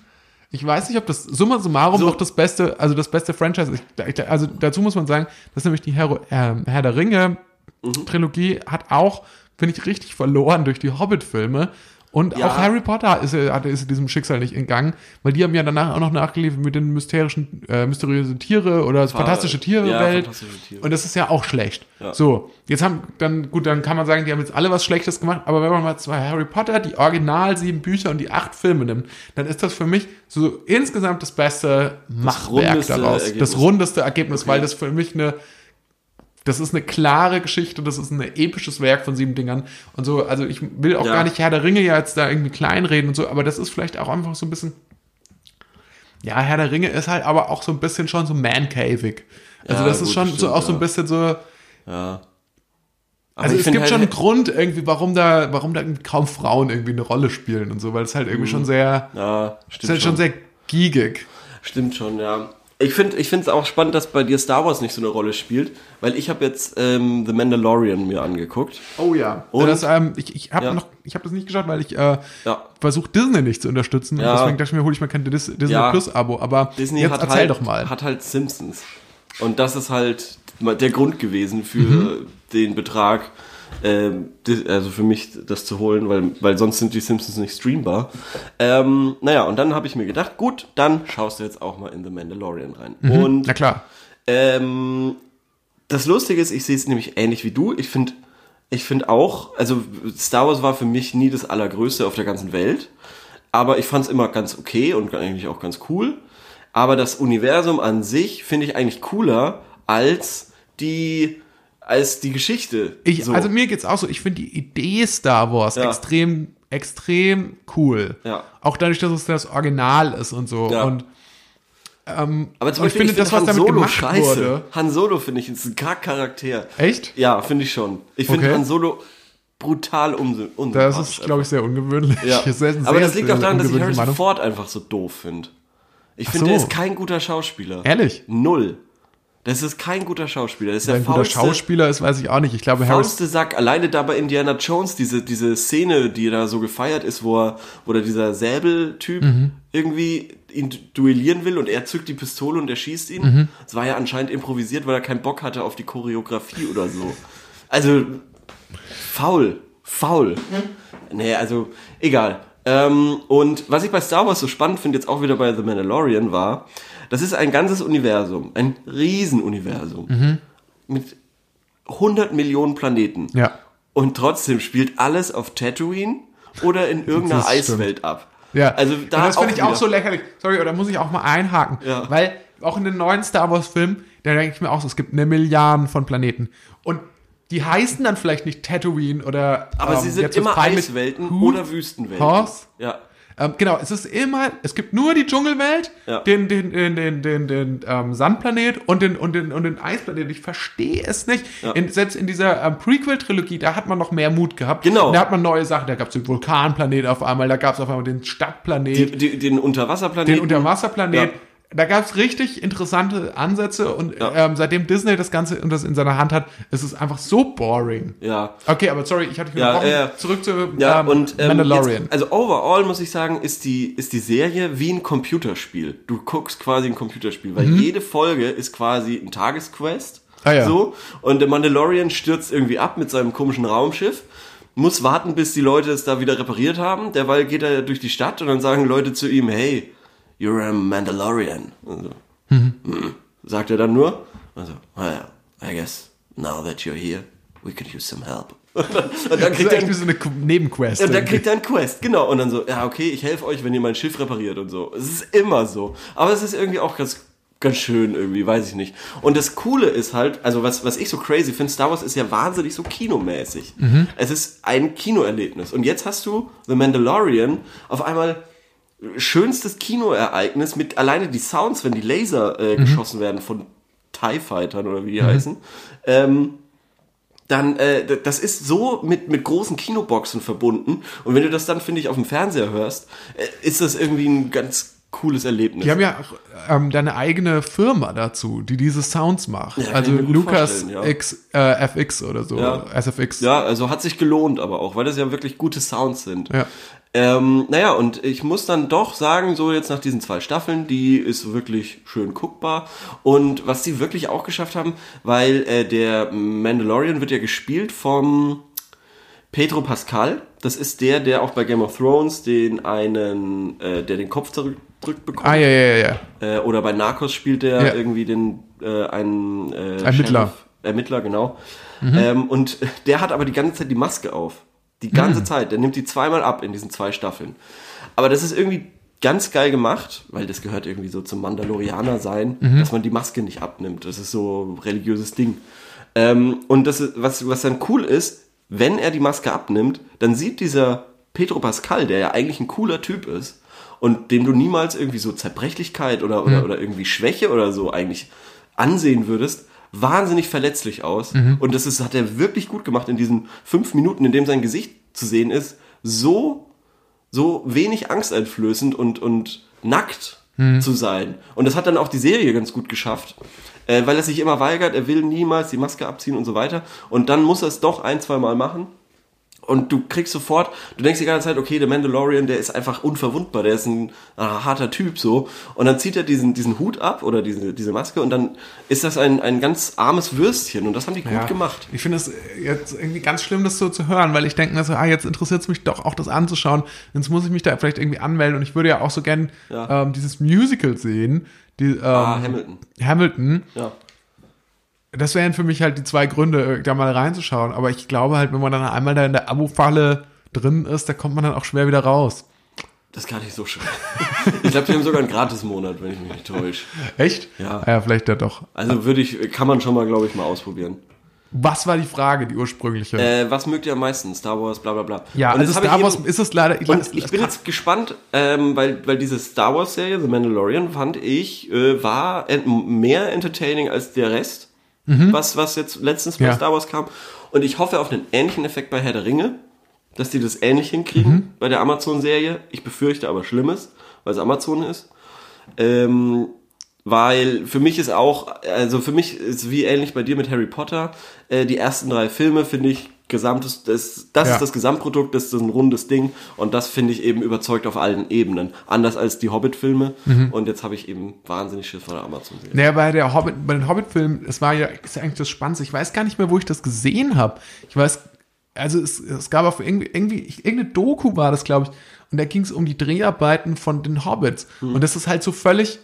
ich weiß nicht, ob das summa summarum So. doch das beste, also das beste Franchise ist. Also dazu muss man sagen, dass nämlich die Herr, äh, Herr der Ringe Mhm. Trilogie hat auch, finde ich, richtig verloren durch die Hobbit-Filme. Und Ja. auch Harry Potter ist, äh, ist diesem Schicksal nicht entgangen, weil die haben ja danach auch noch nachgeliefert mit den mysterischen, äh, mysteriösen Tiere oder das fantastische ja, Tiere-Welt. fantastische Tiere. Und das ist ja auch schlecht. Ja. So, jetzt haben, dann, gut, dann kann man sagen, die haben jetzt alle was Schlechtes gemacht, aber wenn man mal zwei Harry Potter, die original sieben Bücher und die acht Filme nimmt, dann ist das für mich so insgesamt das beste Machwerk rundeste daraus. Ergebnis. Das rundeste Ergebnis, Okay. weil das für mich eine, das ist eine klare Geschichte, das ist ein episches Werk von sieben Dingern und so. Also ich will auch Ja. gar nicht Herr der Ringe ja jetzt da irgendwie kleinreden und so, aber das ist vielleicht auch einfach so ein bisschen. Ja, Herr der Ringe ist halt aber auch so ein bisschen schon so man-cavig. Also Ja, das ist gut, schon das so stimmt, auch so ein ja. bisschen so. Ja. Aber Also es gibt halt- schon einen Grund irgendwie, warum da, warum da kaum Frauen irgendwie eine Rolle spielen und so, weil es halt irgendwie schon sehr, Ja, es stimmt ist halt schon sehr giegig. Stimmt schon, ja. Ich finde ich es auch spannend, dass bei dir Star Wars nicht so eine Rolle spielt, weil ich habe jetzt ähm, The Mandalorian mir angeguckt. Oh ja. Und- das, ähm, ich ich habe Ja. noch, ich habe das nicht geschaut, weil ich äh, Ja. versuche Disney nicht zu unterstützen. Und Ja. deswegen dachte ich mir, hole ich mir kein Dis Disney Ja. Plus Abo. Aber Disney jetzt hat erzähl halt, doch mal. hat halt Simpsons. Und das ist halt der Grund gewesen für Mhm. den Betrag, also für mich das zu holen, weil, weil sonst sind die Simpsons nicht streambar. Ähm, naja, und dann habe ich mir gedacht, gut, dann schaust du jetzt auch mal in The Mandalorian rein. Und Mhm. Na klar. Ähm, das Lustige ist, ich sehe es nämlich ähnlich wie du. Ich finde ich finde auch, also Star Wars war für mich nie das Allergrößte auf der ganzen Welt. Aber ich fand es immer ganz okay und eigentlich auch ganz cool. Aber das Universum an sich finde ich eigentlich cooler als die als die Geschichte. Ich, so. Also mir geht's auch so, ich finde die Idee Star Wars Ja. extrem, extrem cool. Ja. Auch dadurch, dass es das Original ist und so. Ja. Und ähm, aber zum und ich Beispiel, finde, das, was Han damit Solo gemacht scheiße. wurde. Han Solo finde ich ist ein Charakter. Echt? Ja, finde ich schon. Ich finde Okay. Han Solo brutal umse- Das unsympathisch. ist, glaube ich, sehr ungewöhnlich. Ja. Das eine Aber sehr, das liegt sehr auch daran, dass ich Harrison Meinung. Ford einfach so doof finde. Ich finde, so. der ist kein guter Schauspieler. Ehrlich? Null. Das ist kein guter Schauspieler. Das ist ein guter Schauspieler ist, weiß ich auch nicht. Ich glaube, Harrison. faulste Sack. Alleine da bei Indiana Jones, diese, diese Szene, die da so gefeiert ist, wo, er, wo da dieser Säbeltyp Mhm. irgendwie ihn duellieren will und er zückt die Pistole und er schießt ihn. Mhm. Das war ja anscheinend improvisiert, weil er keinen Bock hatte auf die Choreografie oder so. Also, faul. Faul. Nee, also, egal. Ähm, und was ich bei Star Wars so spannend finde, jetzt auch wieder bei The Mandalorian, war, das ist ein ganzes Universum, ein Riesenuniversum. Mhm. Mit 100 Millionen Planeten. Ja. Und trotzdem spielt alles auf Tatooine oder in irgendeiner. Eiswelt ab. Ja, Also und da das finde ich auch so lächerlich. Sorry, oder muss ich auch mal einhaken. Ja. Weil auch in den neuen Star Wars-Filmen, da denke ich mir auch so, es gibt eine Milliarde von Planeten. Und die heißen dann vielleicht nicht Tatooine oder. Aber ähm, sie sind immer Eiswelten oder Wüstenwelten. Hoth. Ja. Ähm, genau, es ist immer, es gibt nur die Dschungelwelt, Ja. den, den, den, den, den, den ähm, Sandplanet und den, und den, und den Eisplanet. Ich verstehe es nicht. Ja. In, selbst in dieser ähm, Prequel-Trilogie, da hat man noch mehr Mut gehabt. Genau. Da hat man neue Sachen. Da gab es den Vulkanplanet auf einmal, da gab es auf einmal den Stadtplanet. Die, die, den Unterwasserplaneten. den Unterwasserplanet. Ja. Da gab es richtig interessante Ansätze und Ja. ähm, seitdem Disney das Ganze und das in seiner Hand hat, ist es einfach so boring. Ja. Okay, aber sorry, ich hatte dich Ja, ja. Zurück zu Ja, ähm, und ähm, Mandalorian. Jetzt, also overall muss ich sagen, ist die, ist die Serie wie ein Computerspiel. Du guckst quasi ein Computerspiel, weil jede Folge ist quasi ein Tagesquest. Mhm. Ah, ja. So. Und der Mandalorian stürzt irgendwie ab mit seinem komischen Raumschiff. Muss warten, bis die Leute es da wieder repariert haben. Derweil geht er durch die Stadt und dann sagen Leute zu ihm, hey, you're a Mandalorian. Und so, "Hm." Sagt er dann nur. Also, well, I guess now that you're here, we could use some help. Und dann, und dann das ist kriegt er so eine Nebenquest. und dann kriegt er einen Quest, genau. Und dann so, ja, okay, ich helfe euch, wenn ihr mein Schiff repariert und so. Es ist immer so. Aber es ist irgendwie auch ganz, ganz schön irgendwie, weiß ich nicht. Und das Coole ist halt, also was, was ich so crazy finde, Star Wars ist ja wahnsinnig so kinomäßig. Es ist ein Kinoerlebnis. Und jetzt hast du The Mandalorian auf einmal schönstes Kinoereignis mit alleine die Sounds, wenn die Laser äh, geschossen werden von TIE Fightern oder wie die heißen. Ähm, dann, äh, das ist so mit, mit großen Kinoboxen verbunden. Und wenn du das dann, finde ich, auf dem Fernseher hörst, äh, ist das irgendwie ein ganz cooles Erlebnis. Die haben ja auch ähm, deine eigene Firma dazu, die diese Sounds macht. Ja, also vorstellen, ja. X, äh, FX oder so, Ja. SFX. Ja, also hat sich gelohnt aber auch, weil das ja wirklich gute Sounds sind. Ja. Ähm, naja, und ich muss dann doch sagen, so jetzt nach diesen zwei Staffeln, die ist wirklich schön guckbar. Und was die wirklich auch geschafft haben, weil äh, der Mandalorian wird ja gespielt vom Pedro Pascal. Das ist der, der auch bei Game of Thrones den einen, äh, der den Kopf zurückdrückt bekommt. Ah, ja, ja, ja. Äh, oder bei Narcos spielt der Ja. irgendwie den äh, einen äh, Ermittler. Ermittler, genau. Ähm, und der hat aber die ganze Zeit die Maske auf. Die ganze Zeit. Der nimmt die zweimal ab in diesen zwei Staffeln. Aber das ist irgendwie ganz geil gemacht, weil das gehört irgendwie so zum Mandalorianer sein, dass man die Maske nicht abnimmt. Das ist so ein religiöses Ding. Ähm, und das ist, was, was dann cool ist, wenn er die Maske abnimmt, dann sieht dieser Pedro Pascal, der ja eigentlich ein cooler Typ ist und dem du niemals irgendwie so Zerbrechlichkeit oder, oder, oder irgendwie Schwäche oder so eigentlich ansehen würdest, wahnsinnig verletzlich aus. Und das ist, hat er wirklich gut gemacht in diesen fünf Minuten, in dem sein Gesicht zu sehen ist, so, so wenig angsteinflößend und, und nackt zu sein. Und das hat dann auch die Serie ganz gut geschafft. Äh, weil er sich immer weigert, er will niemals die Maske abziehen und so weiter. Und dann muss er es doch ein, zwei Mal machen. Und du kriegst sofort, du denkst die ganze Zeit, okay, der Mandalorian, der ist einfach unverwundbar, der ist ein, äh, harter Typ so. Und dann zieht er diesen, diesen Hut ab oder diese, diese Maske und dann ist das ein, ein ganz armes Würstchen und das haben die gut Ja. gemacht. Ich finde es jetzt irgendwie ganz schlimm, das so zu hören, weil ich denke mir so, ah, jetzt interessiert es mich doch auch das anzuschauen. Jetzt muss ich mich da vielleicht irgendwie anmelden und ich würde ja auch so gern Ja. ähm, dieses Musical sehen. Die, ähm, Ah, Hamilton. Hamilton. Ja. Das wären für mich halt die zwei Gründe, da mal reinzuschauen. Aber ich glaube halt, wenn man dann einmal da in der Abo-Falle drin ist, da kommt man dann auch schwer wieder raus. Das ist gar nicht so schön. ich glaube, die haben sogar einen Gratis-Monat, wenn ich mich nicht täusche. Echt? Ja. Ah Ja, vielleicht ja doch. Also würde ich, kann man schon mal, glaube ich, mal ausprobieren. Was war die Frage, die ursprüngliche? Äh, was mögt ihr am meisten? Star Wars, bla bla bla. ja, Und also ich Star Wars eben- ist es leider. Und ich bin jetzt gespannt, ähm, weil, weil diese Star Wars Serie, The Mandalorian, fand ich, äh, war mehr entertaining als der Rest, was, was jetzt letztens bei Mhm. Ja. Star Wars kam. Und ich hoffe auf einen ähnlichen Effekt bei Herr der Ringe, dass die das ähnlich hinkriegen Mhm. bei der Amazon-Serie. Ich befürchte aber Schlimmes, weil es Amazon ist. Ähm, weil für mich ist auch, also für mich ist wie ähnlich bei dir mit Harry Potter, äh, die ersten drei Filme finde ich gesamtes, das, das Ja. ist das Gesamtprodukt, das ist ein rundes Ding und das finde ich eben überzeugt auf allen Ebenen. Anders als die Hobbit-Filme Mhm. und jetzt habe ich eben wahnsinnig Schiss vor der Amazon-Serie. Naja, bei der Hobbit, bei den Hobbit-Filmen, es war ja, ist ja eigentlich das Spannendste. Ich weiß gar nicht mehr, wo ich das gesehen habe. Ich weiß, also es, es gab auf irgendwie, irgendwie, irgendeine Doku war das, glaube ich, und da ging es um die Dreharbeiten von den Hobbits. Hm. Und das ist halt so völlig,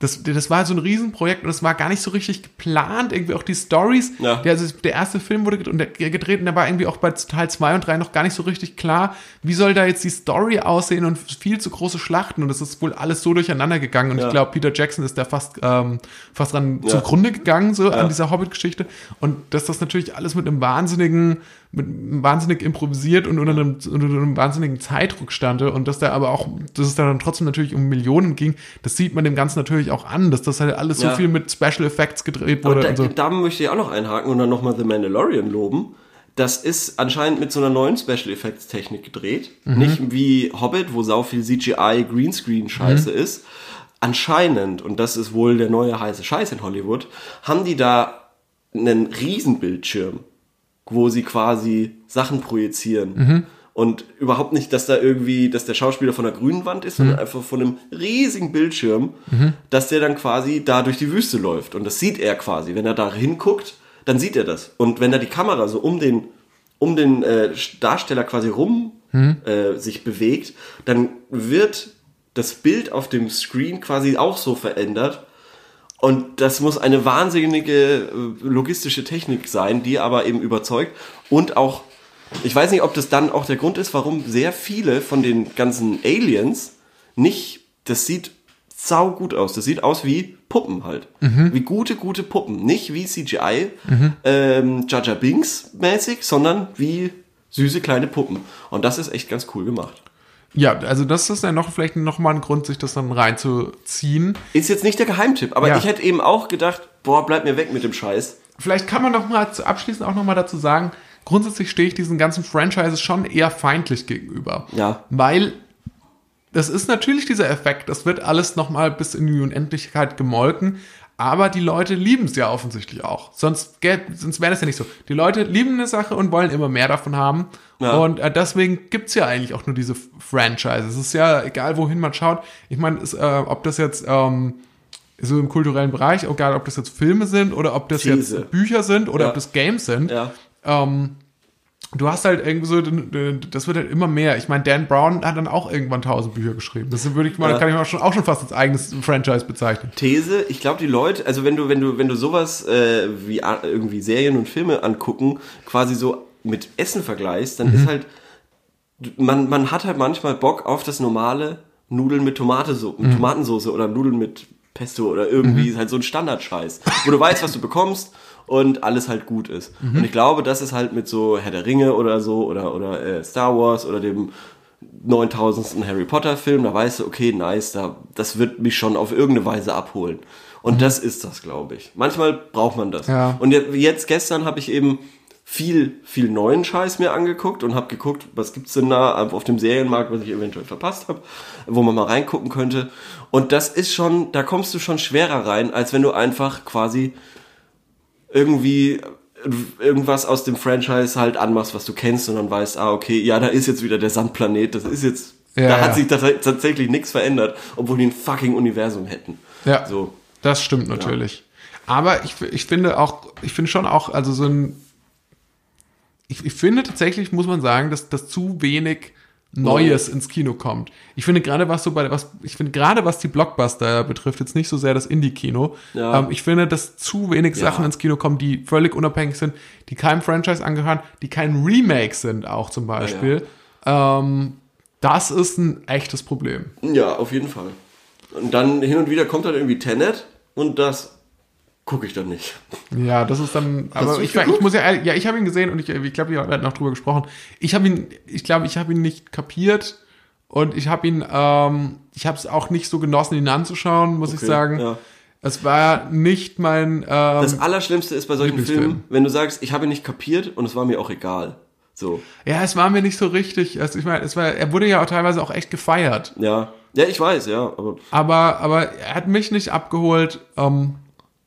das, das war so ein Riesenprojekt und das war gar nicht so richtig geplant, irgendwie auch die Stories. Ja. Der, also der erste Film wurde gedreht und da war irgendwie auch bei Teil 2 und 3 noch gar nicht so richtig klar, wie soll da jetzt die Story aussehen und viel zu große Schlachten und das ist wohl alles so durcheinander gegangen und Ja. ich glaube, Peter Jackson ist da fast, ähm, fast dran Ja. zugrunde gegangen, so an dieser Hobbit-Geschichte und dass das natürlich alles mit einem wahnsinnigen, mit wahnsinnig improvisiert und unter einem, unter einem wahnsinnigen Zeitdruck stande und dass da aber auch, dass es da dann trotzdem natürlich um Millionen ging, das sieht man dem Ganzen natürlich auch an, dass das halt alles Ja. so viel mit Special Effects gedreht Aber wurde da, und so. da möchte ich auch noch einhaken und dann nochmal The Mandalorian loben. Das ist anscheinend mit so einer neuen Special Effects Technik gedreht. Mhm. Nicht wie Hobbit, wo sau viel CGI, Greenscreen Scheiße Mhm. ist. Anscheinend, und das ist wohl der neue heiße Scheiß in Hollywood, haben die da einen Riesenbildschirm, wo sie quasi Sachen projizieren. Mhm. Und überhaupt nicht, dass da irgendwie, dass der Schauspieler von der grünen Wand ist, Mhm. sondern einfach von einem riesigen Bildschirm, dass der dann quasi da durch die Wüste läuft. Und das sieht er quasi. Wenn er da hinguckt, dann sieht er das. Und wenn da die Kamera so um den, um den äh, Darsteller quasi rum äh, sich bewegt, dann wird das Bild auf dem Screen quasi auch so verändert. Und das muss eine wahnsinnige äh, logistische Technik sein, die aber eben überzeugt und auch, ich weiß nicht, ob das dann auch der Grund ist, warum sehr viele von den ganzen Aliens nicht, das sieht sau gut aus. Das sieht aus wie Puppen halt. Wie gute, gute Puppen. Nicht wie CGI, ähm, Jaja Binks mäßig, sondern wie süße kleine Puppen. Und das ist echt ganz cool gemacht. Ja, also das ist ja noch vielleicht noch mal ein Grund, sich das dann reinzuziehen. Ist jetzt nicht der Geheimtipp, aber Ja. ich hätte eben auch gedacht, boah, bleib mir weg mit dem Scheiß. Vielleicht kann man noch mal zu- abschließend auch noch mal dazu sagen, grundsätzlich stehe ich diesen ganzen Franchises schon eher feindlich gegenüber. Ja. Weil das ist natürlich dieser Effekt, das wird alles noch mal bis in die Unendlichkeit gemolken, aber die Leute lieben es ja offensichtlich auch. Sonst, sonst wäre das ja nicht so. Die Leute lieben eine Sache und wollen immer mehr davon haben. Ja. Und äh, deswegen gibt's ja eigentlich auch nur diese F- Franchises. Es ist ja egal, wohin man schaut. Ich meine, es, äh, ob das jetzt ähm, so im kulturellen Bereich, egal ob das jetzt Filme sind oder ob das These. jetzt Bücher sind oder Ja. ob das Games sind, Ja. ähm, du hast halt irgendwie so, das wird halt immer mehr. Ich meine, Dan Brown hat dann auch irgendwann tausend Bücher geschrieben. Das würde ich mal, Ja. kann ich mal schon, auch schon fast als eigenes Franchise bezeichnen. These, ich glaube, die Leute, also wenn du, wenn du, wenn du sowas äh, wie a- irgendwie Serien und Filme angucken, quasi so mit Essen vergleichst, dann ist halt, man, man hat halt manchmal Bock auf das normale Nudeln mit Tomateso Tomatensoße oder Nudeln mit Pesto oder irgendwie halt so ein Standardscheiß, wo du weißt, was du bekommst und alles halt gut ist. Und ich glaube, das ist halt mit so Herr der Ringe oder so oder, oder äh, Star Wars oder dem 9000. Harry Potter Film, da weißt du, okay, nice, da, das wird mich schon auf irgendeine Weise abholen. Und das ist das, glaube ich. Manchmal braucht man das. Ja. Und jetzt, jetzt gestern habe ich eben viel, viel neuen Scheiß mir angeguckt und habe geguckt, was gibt's denn da auf dem Serienmarkt, was ich eventuell verpasst habe, wo man mal reingucken könnte. Und das ist schon, da kommst du schon schwerer rein, als wenn du einfach quasi irgendwie irgendwas aus dem Franchise halt anmachst, was du kennst und dann weißt, ah, okay, ja, da ist jetzt wieder der Sandplanet, das ist jetzt, Ja, da ja. hat sich tats- tatsächlich nichts verändert, obwohl die ein fucking Universum hätten. Ja, So. das stimmt natürlich. Aber ich, ich finde auch, ich finde schon auch, also so ein, ich, ich finde tatsächlich, muss man sagen, dass, dass zu wenig Neues ins Kino kommt. Ich finde gerade was so bei was ich finde gerade was die Blockbuster betrifft jetzt nicht so sehr das Indie-Kino. Ja. Ähm, ich finde, dass zu wenig Ja. Sachen ins Kino kommen, die völlig unabhängig sind, die keinem Franchise angehören, die kein Remake sind auch zum Beispiel. Ähm, das ist ein echtes Problem. Ja, auf jeden Fall. Und dann hin und wieder kommt dann irgendwie Tenet und das gucke ich dann nicht. Ja, das ist dann. Aber ich, ich muss ja, ehrlich- ja, ich habe ihn gesehen und ich, ich glaube, wir hatten auch drüber gesprochen. Ich habe ihn, ich glaube, ich habe ihn nicht kapiert und ich habe ihn, ähm, ich habe es auch nicht so genossen, ihn anzuschauen, muss ich Okay, sagen. ja. Es war nicht mein. Ähm, Das Allerschlimmste ist bei solchen. Filmen, wenn du sagst, ich habe ihn nicht kapiert und es war mir auch egal. So, ja, es war mir nicht so richtig. Also ich meine, es war, er wurde ja auch teilweise auch echt gefeiert. ja. Ja, ich weiß, ja, aber Aber, aber er hat mich nicht abgeholt. Ähm,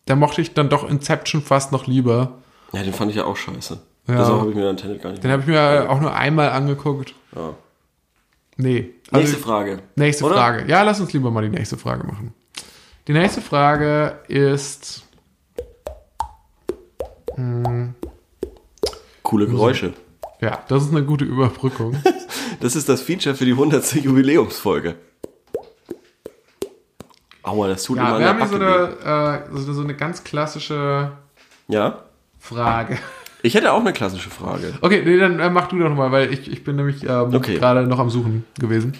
da mochte ich dann doch Inception fast noch lieber. ja, den fand ich ja auch scheiße. Ja. Deshalb habe ich mir dann Tenet gar nicht Den habe ich mir auch nur einmal angeguckt. Ja. Nee. Also, Nächste Frage. Nächste Oder? Frage. Ja, lass uns lieber mal die nächste Frage machen. Die nächste Frage ist. Coole Geräusche. Ja, das ist eine gute Überbrückung. Das ist das Feature für die 100. Jubiläumsfolge. Aua, das tut Ja, immer wir haben hier so eine, äh, so, so eine ganz klassische. Ja? Frage. Ich hätte auch eine klassische Frage. Okay, nee, dann äh, mach du doch mal, weil ich, ich bin nämlich ähm, Okay. gerade noch am Suchen gewesen.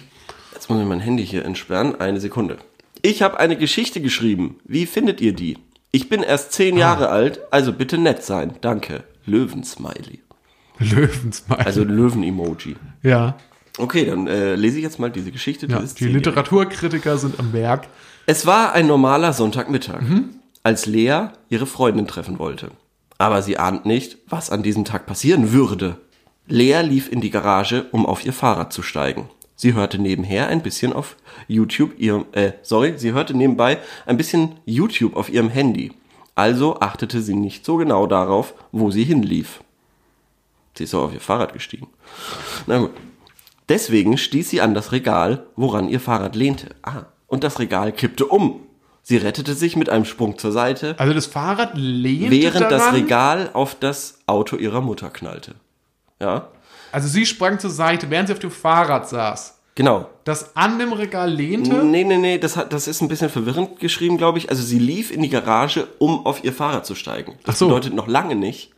Jetzt muss ich mein Handy hier entsperren. Eine Sekunde. Ich habe eine Geschichte geschrieben. Wie findet ihr die? Ich bin erst zehn Jahre alt, also bitte nett sein. Danke. Löwensmiley. Löwensmal. Also Löwen-Emoji. ja, Okay, dann äh, lese ich jetzt mal diese Geschichte. ja die. Literaturkritiker sind am Werk. Es war ein normaler Sonntagmittag, Mhm. als Lea ihre Freundin treffen wollte. Aber sie ahnt nicht, was an diesem Tag passieren würde. Lea lief in die Garage, um auf ihr Fahrrad zu steigen. Sie hörte nebenher ein bisschen auf YouTube ihrem, äh, sorry, sie hörte nebenbei ein bisschen YouTube auf ihrem Handy. Also achtete sie nicht so genau darauf, wo sie hinlief. Sie ist auch auf ihr Fahrrad gestiegen. Na gut. Deswegen stieß sie an das Regal, woran ihr Fahrrad lehnte. Ah, und das Regal kippte um. Sie rettete sich mit einem Sprung zur Seite, Also das Fahrrad lehnt während daran. das Regal auf das Auto ihrer Mutter knallte. Ja, Also sie sprang zur Seite, während sie auf dem Fahrrad saß. genau. Das an dem Regal lehnte. Nee, nee, nee, das, hat, das ist ein bisschen verwirrend geschrieben, glaube ich. Also sie lief in die Garage, um auf ihr Fahrrad zu steigen. Das so. bedeutet noch lange nicht,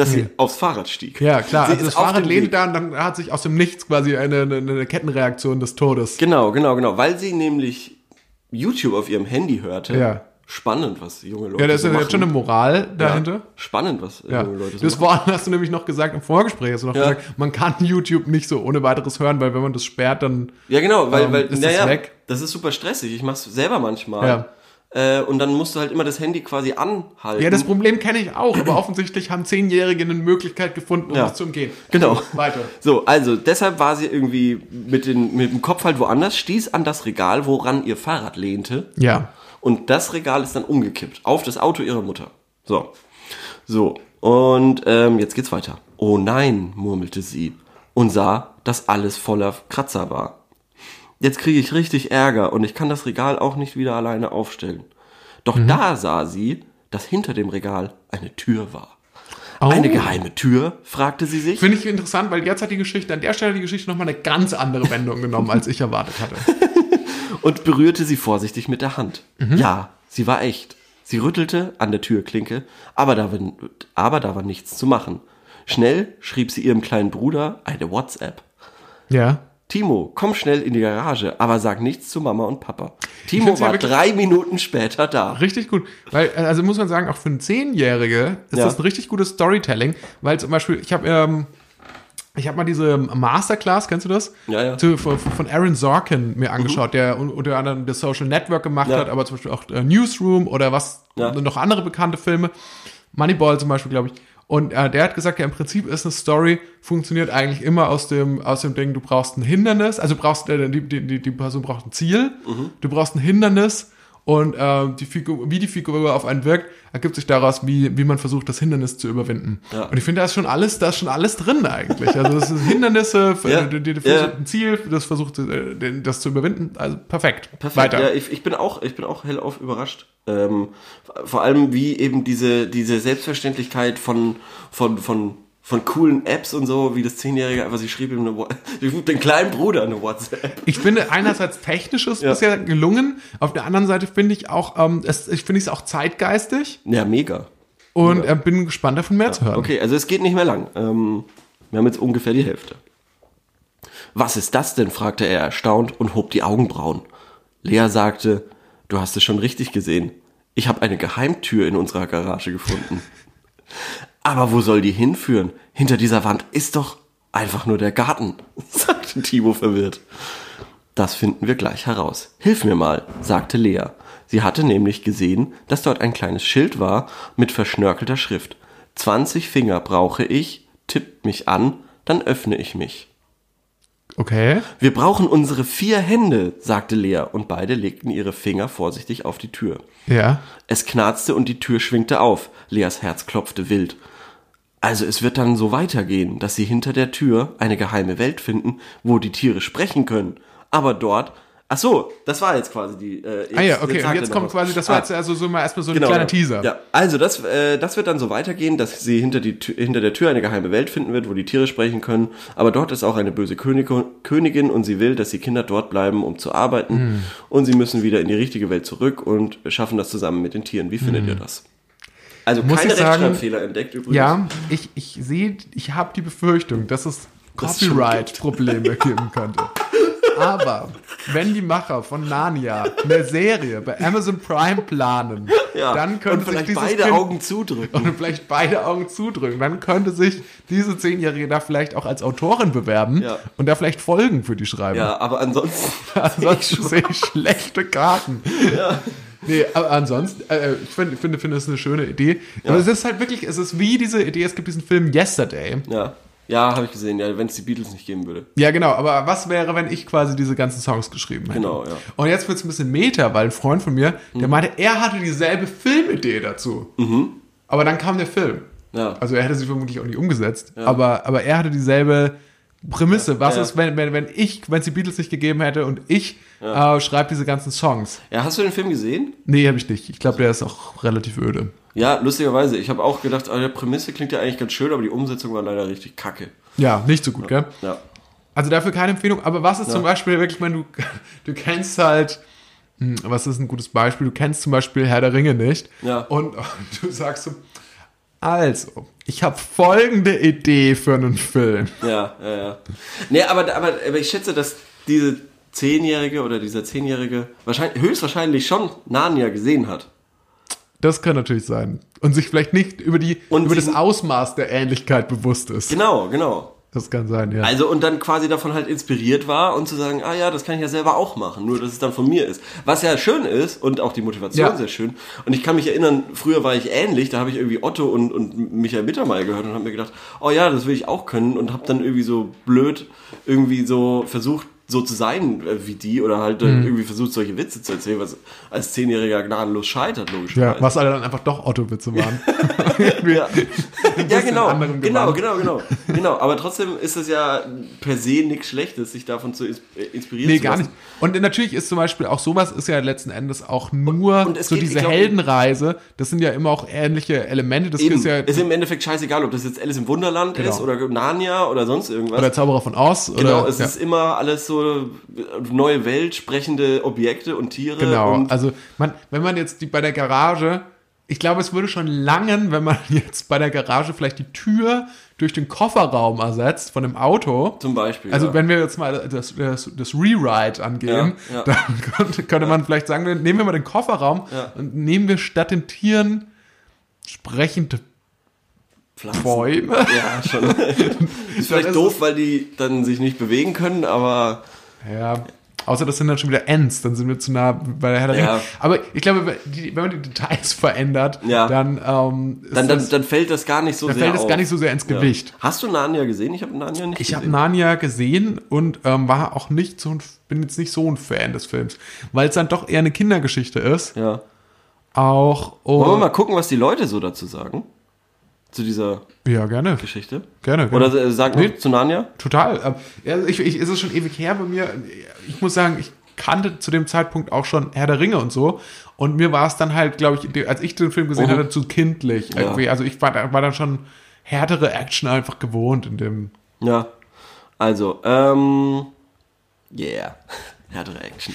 dass sie aufs Fahrrad stieg. Ja, klar. Sie Also das Fahrrad lehnte da und dann hat sich aus dem Nichts quasi eine, eine, eine Kettenreaktion des Todes. Genau, genau, genau. Weil sie nämlich YouTube auf ihrem Handy hörte. Ja. Spannend, was junge Leute Ja, da ist ja jetzt schon eine Moral dahinter. Ja, spannend, was Ja. junge Leute so Das. Wort hast du nämlich noch gesagt im Vorgespräch. Hast du noch Ja. gesagt, man kann YouTube nicht so ohne weiteres hören, weil wenn man das sperrt, dann. Ja, genau, weil, Ähm, weil ist das naja, weg? das ist super stressig. Ich mach's selber manchmal. Ja. Äh, und dann musst du halt immer das Handy quasi anhalten. Ja, das Problem kenne ich auch, aber offensichtlich haben Zehnjährige eine Möglichkeit gefunden, um Ja. das zu umgehen. Genau. Weiter. So, also deshalb war sie irgendwie mit, den, mit dem Kopf halt woanders, stieß an das Regal, woran ihr Fahrrad lehnte. Ja. Und das Regal ist dann umgekippt auf das Auto ihrer Mutter. So. So. Und ähm, jetzt geht's weiter. Oh nein, murmelte sie und sah, dass alles voller Kratzer war. Jetzt kriege ich richtig Ärger und ich kann das Regal auch nicht wieder alleine aufstellen. Doch da sah sie, dass hinter dem Regal eine Tür war. Oh. Eine geheime Tür? fragte sie sich. Finde ich interessant, weil jetzt hat die Geschichte, an der Stelle die Geschichte nochmal eine ganz andere Wendung genommen, als ich erwartet hatte. und berührte sie vorsichtig mit der Hand. Ja, sie war echt. Sie rüttelte an der Türklinke, aber da, war, aber da war nichts zu machen. Schnell schrieb sie ihrem kleinen Bruder eine WhatsApp. Ja. Timo, komm schnell in die Garage, aber sag nichts zu Mama und Papa. Timo war drei Minuten später da. Richtig gut. Weil, also muss man sagen, auch für einen Zehnjährige ist Ja. das ein richtig gutes Storytelling, weil zum Beispiel, ich habe ähm, ich habe mal diese Masterclass, kennst du das? Ja, ja. Zu, von, von Aaron Sorkin mir angeschaut, der un- unter anderem das Social Network gemacht Ja. hat, aber zum Beispiel auch äh, Newsroom oder was, Ja. noch andere bekannte Filme. Moneyball zum Beispiel, glaube ich. Und äh, der hat gesagt, ja, im Prinzip ist eine Story, funktioniert eigentlich immer aus dem, aus dem Ding, du brauchst ein Hindernis, also brauchst, äh, die, die, die, die Person braucht ein Ziel, Mhm. du brauchst ein Hindernis und äh, die Figur, wie die Figur auf einen wirkt, ergibt sich daraus, wie, wie man versucht, das Hindernis zu überwinden. Ja. Und ich finde, da ist schon alles, da ist schon alles drin eigentlich. Also das ist Hindernisse, Ja. die, die, die Ja. ein Ziel, das versucht, äh, das zu überwinden. Also perfekt. Perfekt. Weiter. Ja, ich, ich bin auch, ich bin auch hellauf überrascht. Ähm, vor allem wie eben diese, diese Selbstverständlichkeit von, von, von, von coolen Apps und so, wie das Zehnjährige einfach, sie schrieb ihm eine, den kleinen Bruder eine WhatsApp. Ich finde einerseits technisch ist Ja. bisher gelungen, auf der anderen Seite finde ich auch, ähm, es, ich finde es auch zeitgeistig Ja, mega. und äh, bin gespannt davon mehr zu hören. Okay, also es geht nicht mehr lang. Ähm, wir haben jetzt ungefähr die Hälfte. Was ist das denn? fragte er erstaunt und hob die Augenbrauen. Lea sagte, du hast es schon richtig gesehen. Ich habe eine Geheimtür in unserer Garage gefunden. Aber wo soll die hinführen? Hinter dieser Wand ist doch einfach nur der Garten, sagte Timo verwirrt. Das finden wir gleich heraus. Hilf mir mal, sagte Lea. Sie hatte nämlich gesehen, dass dort ein kleines Schild war mit verschnörkelter Schrift. 20 Finger brauche ich, tippt mich an, dann öffne ich mich. Okay. Wir brauchen unsere vier Hände, sagte Lea, und beide legten ihre Finger vorsichtig auf die Tür. Ja. Es knarzte und die Tür schwingte auf. Leas Herz klopfte wild. Also es wird dann so weitergehen, dass sie hinter der Tür eine geheime Welt finden, wo die Tiere sprechen können. Aber dort. Ach so, das war jetzt quasi die. Äh, jetzt, Ah ja, okay. Und jetzt kommt was. quasi, das war Ah, jetzt also so mal erstmal so ein Genau, kleiner. Teaser. Ja, also das, äh, das wird dann so weitergehen, dass sie hinter, die, Tür- hinter der Tür eine geheime Welt finden wird, wo die Tiere sprechen können. Aber dort ist auch eine böse König, Königin und sie will, dass die Kinder dort bleiben, um zu arbeiten. Hm. Und sie müssen wieder in die richtige Welt zurück und schaffen das zusammen mit den Tieren. Wie findet ihr das? Also Hm. Muss keine Rechtschreibfehler entdeckt übrigens. Ja, ich, ich sehe, ich habe die Befürchtung, dass es Copyright-Probleme geben könnte. Aber wenn die Macher von Narnia eine Serie bei Amazon Prime planen, Ja, dann und könnte sich vielleicht dieses beide Kind Augen zudrücken. und vielleicht beide Augen zudrücken. Dann könnte sich diese Zehnjährige da vielleicht auch als Autorin bewerben Ja. und da vielleicht Folgen für die schreiben. Ja, aber ansonsten. Ansonsten sehe ich schlechte Karten. Nee, aber ansonsten, äh, ich finde, finde, finde es eine schöne Idee. Aber es ist halt wirklich, es ist wie diese Idee, es gibt diesen Film Yesterday. Ja, ja habe ich gesehen, ja, wenn es die Beatles nicht geben würde. Ja, genau, aber was wäre, wenn ich quasi diese ganzen Songs geschrieben hätte? Genau, ja. Und jetzt wird es ein bisschen Meta, weil ein Freund von mir, der meinte, er hatte dieselbe Filmidee dazu. Aber dann kam der Film. Ja. Also er hätte sie vermutlich auch nicht umgesetzt, aber, aber er hatte dieselbe Prämisse. Was Ja. ist, wenn, wenn, wenn ich, wenn es die Beatles nicht gegeben hätte und ich äh, schreibe diese ganzen Songs? Ja, hast du den Film gesehen? Nee, habe ich nicht. Ich glaube, der ist auch relativ öde. Ja, lustigerweise. Ich habe auch gedacht, die Prämisse klingt ja eigentlich ganz schön, aber die Umsetzung war leider richtig kacke. Ja, nicht so gut, gell? Ja. Also dafür keine Empfehlung. Aber was ist zum Beispiel wirklich, wenn du, du kennst halt, hm, was ist ein gutes Beispiel? Du kennst zum Beispiel Herr der Ringe nicht. Ja. Und du sagst so, also, ich habe folgende Idee für einen Film. Ja, ja, ja. Nee, aber, aber, aber ich schätze, dass diese Zehnjährige oder dieser Zehnjährige wahrscheinlich, höchstwahrscheinlich schon Narnia gesehen hat. Das kann natürlich sein. Und sich vielleicht nicht über, die, Und über das Ausmaß der Ähnlichkeit bewusst ist. Genau, genau. Das kann sein, ja. Also und dann quasi davon halt inspiriert war und zu sagen, ah ja, das kann ich ja selber auch machen, nur dass es dann von mir ist. Was ja schön ist und auch die Motivation Ja. sehr schön. Und ich kann mich erinnern, früher war ich ähnlich, da habe ich irgendwie Otto und, und Michael Mittermeier gehört und habe mir gedacht, oh ja, das will ich auch können und habe dann irgendwie so blöd irgendwie so versucht, so zu sein äh, wie die oder halt Mhm. irgendwie versucht, solche Witze zu erzählen, was als Zehnjähriger gnadenlos scheitert, ja, logischerweise. was alle dann einfach doch Otto-Witze waren. Ja, ja genau, genau, genau, genau, genau. Aber trotzdem ist es ja per se nichts Schlechtes, sich davon zu äh, inspirieren Nee, zu gar nicht. Und natürlich ist zum Beispiel auch sowas ist ja letzten Endes auch nur und es so geht, diese glaub- Heldenreise. Das sind ja immer auch ähnliche Elemente. Das Eben, ist ja ist im Endeffekt scheißegal, ob das jetzt Alice im Wunderland Genau. ist oder Narnia oder sonst irgendwas. oder Zauberer von Oz. genau, oder, es ja, ist immer alles so neue Welt, sprechende Objekte und Tiere. genau. Und, Also man, wenn man jetzt die bei der Garage, ich glaube, es würde schon langen, wenn man jetzt bei der Garage vielleicht die Tür durch den Kofferraum ersetzt von dem Auto. zum Beispiel. Also ja. wenn wir jetzt mal das, das, das Rewrite angehen, Ja, ja. dann könnte, könnte man vielleicht sagen, nehmen wir mal den Kofferraum und nehmen wir statt den Tieren sprechende Pflanzen. Bäume. Ja, schon. ist vielleicht ist doof, weil die dann sich nicht bewegen können, aber Ja, außer das sind dann schon wieder Ends, dann sind wir zu nah bei der Herr der Ja. Ringe. Aber ich glaube, wenn die- wenn man die Details verändert, Ja. dann, ähm, dann, dann, das, dann fällt das gar nicht so dann sehr fällt es auf. gar nicht so sehr ins Ja. Gewicht. Hast du Narnia gesehen? Ich habe Narnia nicht Ich habe gesehen. Narnia gesehen und ähm, war auch nicht so ein, bin jetzt nicht so ein Fan des Films, weil es dann doch eher eine Kindergeschichte ist. ja. Auch Wollen wir mal gucken, was die Leute so dazu sagen? Zu dieser ja gerne, Geschichte? gerne, gerne. Oder äh, sag Nee. zu Narnia? Total. Ähm, Ja, ich, ich, ist es schon ewig her bei mir. Ich muss sagen, ich kannte zu dem Zeitpunkt auch schon Herr der Ringe und so. Und mir war es dann halt, glaube ich, als ich den Film gesehen Mhm. hatte, zu kindlich. Ja. Also ich war, war dann schon härtere Action einfach gewohnt in dem. Ja. Also, ähm. Yeah. Härtere Action.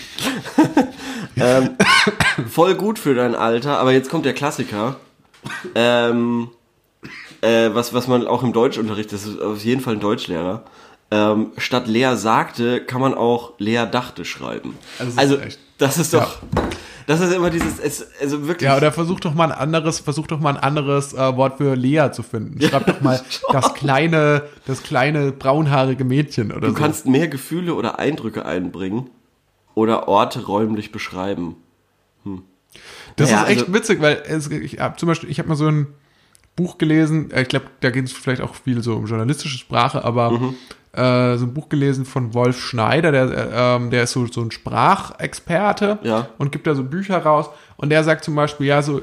ähm, voll gut für dein Alter, aber jetzt kommt der Klassiker. Ähm, äh, was, was man auch im Deutschunterricht, das ist auf jeden Fall ein Deutschlehrer. ähm, statt Lea sagte, kann man auch Lea dachte schreiben. Also das ist Also, echt- das ist doch, das ist immer dieses, es, also wirklich. Ja, oder versuch doch mal ein anderes, versuch doch mal ein anderes äh, Wort für Lea zu finden. Schreib doch mal das kleine, das kleine braunhaarige Mädchen oder du so. kannst mehr Gefühle oder Eindrücke einbringen oder Orte räumlich beschreiben. Das Ja, ist echt also- witzig, weil es, ich habe zum Beispiel, ich habe mal so ein Buch gelesen, äh, ich glaube, da geht es vielleicht auch viel so um journalistische Sprache, aber Mhm. äh, so ein Buch gelesen von Wolf Schneider, der, äh, der ist so, so ein Sprachexperte Ja. und gibt da so Bücher raus und der sagt zum Beispiel, ja, so,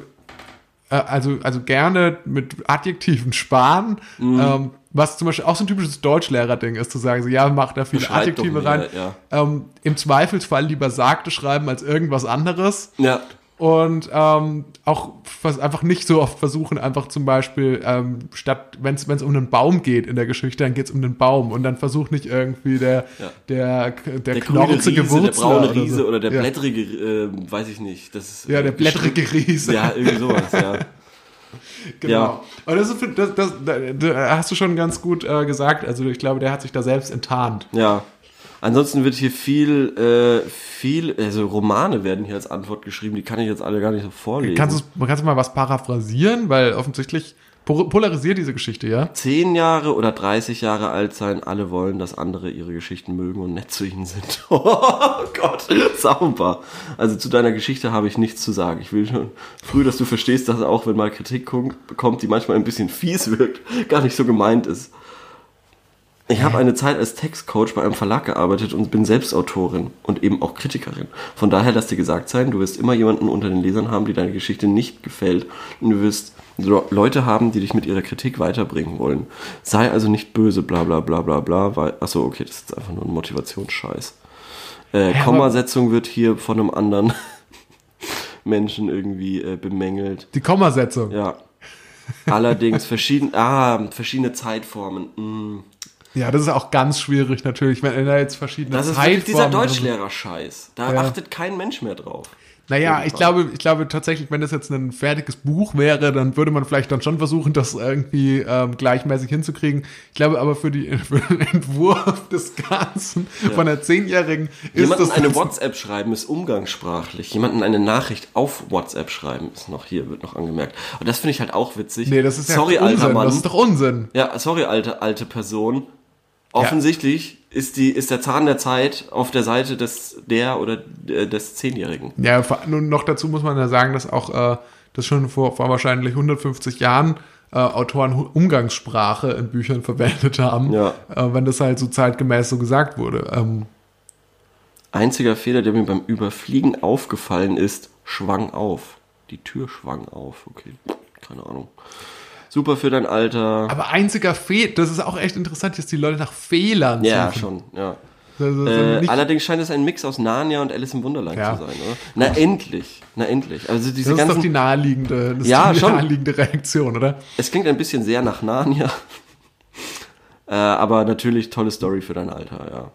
äh, also, also gerne mit Adjektiven sparen, Mhm. ähm, was zum Beispiel auch so ein typisches Deutschlehrer-Ding ist, zu sagen, so, ja, mach da viele Adjektive rein. ja. Ähm, Im Zweifelsfall lieber sagte schreiben als irgendwas anderes Ja. Und ähm, auch was einfach nicht so oft versuchen, einfach zum Beispiel, ähm, statt, wenn es um einen Baum geht in der Geschichte, dann geht es um den Baum und dann versucht nicht irgendwie der, Ja. der, der, Der knorzige Riese, der braune oder so. Riese oder der ja. blättrige, äh, weiß ich nicht. Das ist, Ja, äh, der blättrige Riese. Ja, irgendwie sowas, ja. Genau. Ja. Und das, ist, das, das, das, da hast du schon ganz gut äh, gesagt. Also ich glaube, der hat sich da selbst enttarnt. Ja. Ansonsten wird hier viel, äh, viel, also Romane werden hier als Antwort geschrieben, die kann ich jetzt alle gar nicht so vorlesen. Kannst du, kannst du mal was paraphrasieren? Weil offensichtlich po- polarisiert diese Geschichte, ja? Zehn Jahre oder 30 Jahre alt sein, alle wollen, dass andere ihre Geschichten mögen und nett zu ihnen sind. Oh Gott, sauber. Also zu deiner Geschichte habe ich nichts zu sagen. Ich will schon früh, dass du verstehst, dass auch wenn mal Kritik kom- kommt, die manchmal ein bisschen fies wirkt, gar nicht so gemeint ist. Ich habe eine Zeit als Textcoach bei einem Verlag gearbeitet und bin selbst Autorin und eben auch Kritikerin. Von daher lass dir gesagt sein, du wirst immer jemanden unter den Lesern haben, die deine Geschichte nicht gefällt und du wirst Leute haben, die dich mit ihrer Kritik weiterbringen wollen. Sei also nicht böse, bla bla bla bla bla, weil, achso, okay, das ist einfach nur ein Motivationsscheiß. Äh, aber- Kommasetzung wird hier von einem anderen Menschen irgendwie äh, bemängelt. Die Kommasetzung. Ja. Allerdings verschieden, ah, verschiedene Zeitformen. Mm. Ja, das ist auch ganz schwierig natürlich, wenn da jetzt verschiedene Das ist wirklich dieser Zeitformen sind. Deutschlehrer-Scheiß. Da Ja. achtet kein Mensch mehr drauf. Naja, ich glaube, ich glaube tatsächlich, wenn das jetzt ein fertiges Buch wäre, dann würde man vielleicht dann schon versuchen, das irgendwie ähm, gleichmäßig hinzukriegen. Ich glaube aber für, die, für den Entwurf des Ganzen von einer Zehnjährigen ist Jemanden das eine WhatsApp schreiben ist umgangssprachlich. Jemanden eine Nachricht auf WhatsApp schreiben ist noch hier, wird noch angemerkt. Und das finde ich halt auch witzig. Nee, das ist ja sorry, Unsinn. alter Mann. Das ist doch Unsinn. ja, sorry, alte, alte Person. Offensichtlich ist, die, ist der Zahn der Zeit auf der Seite des, der oder äh, des Zehnjährigen. Ja, nun noch dazu muss man ja sagen, dass auch äh, das schon vor, vor wahrscheinlich 150 Jahren äh, Autoren Umgangssprache in Büchern verwendet haben, Ja. äh, wenn das halt so zeitgemäß so gesagt wurde. Ähm, Einziger Fehler, der mir beim Überfliegen aufgefallen ist, schwang auf. Die Tür schwang auf. Okay, keine Ahnung. Super für dein Alter. aber einziger Fehler, das ist auch echt interessant, dass die Leute nach Fehlern ja, suchen. schon, ja. Also, Äh, allerdings scheint es ein Mix aus Narnia und Alice im Wunderland Ja. zu sein, oder? Na endlich, na endlich. Also diese das ist doch ganzen, die naheliegende, das Ja, ist die schon. naheliegende Reaktion, oder? es klingt ein bisschen sehr nach Narnia, äh, aber natürlich tolle Story für dein Alter, ja.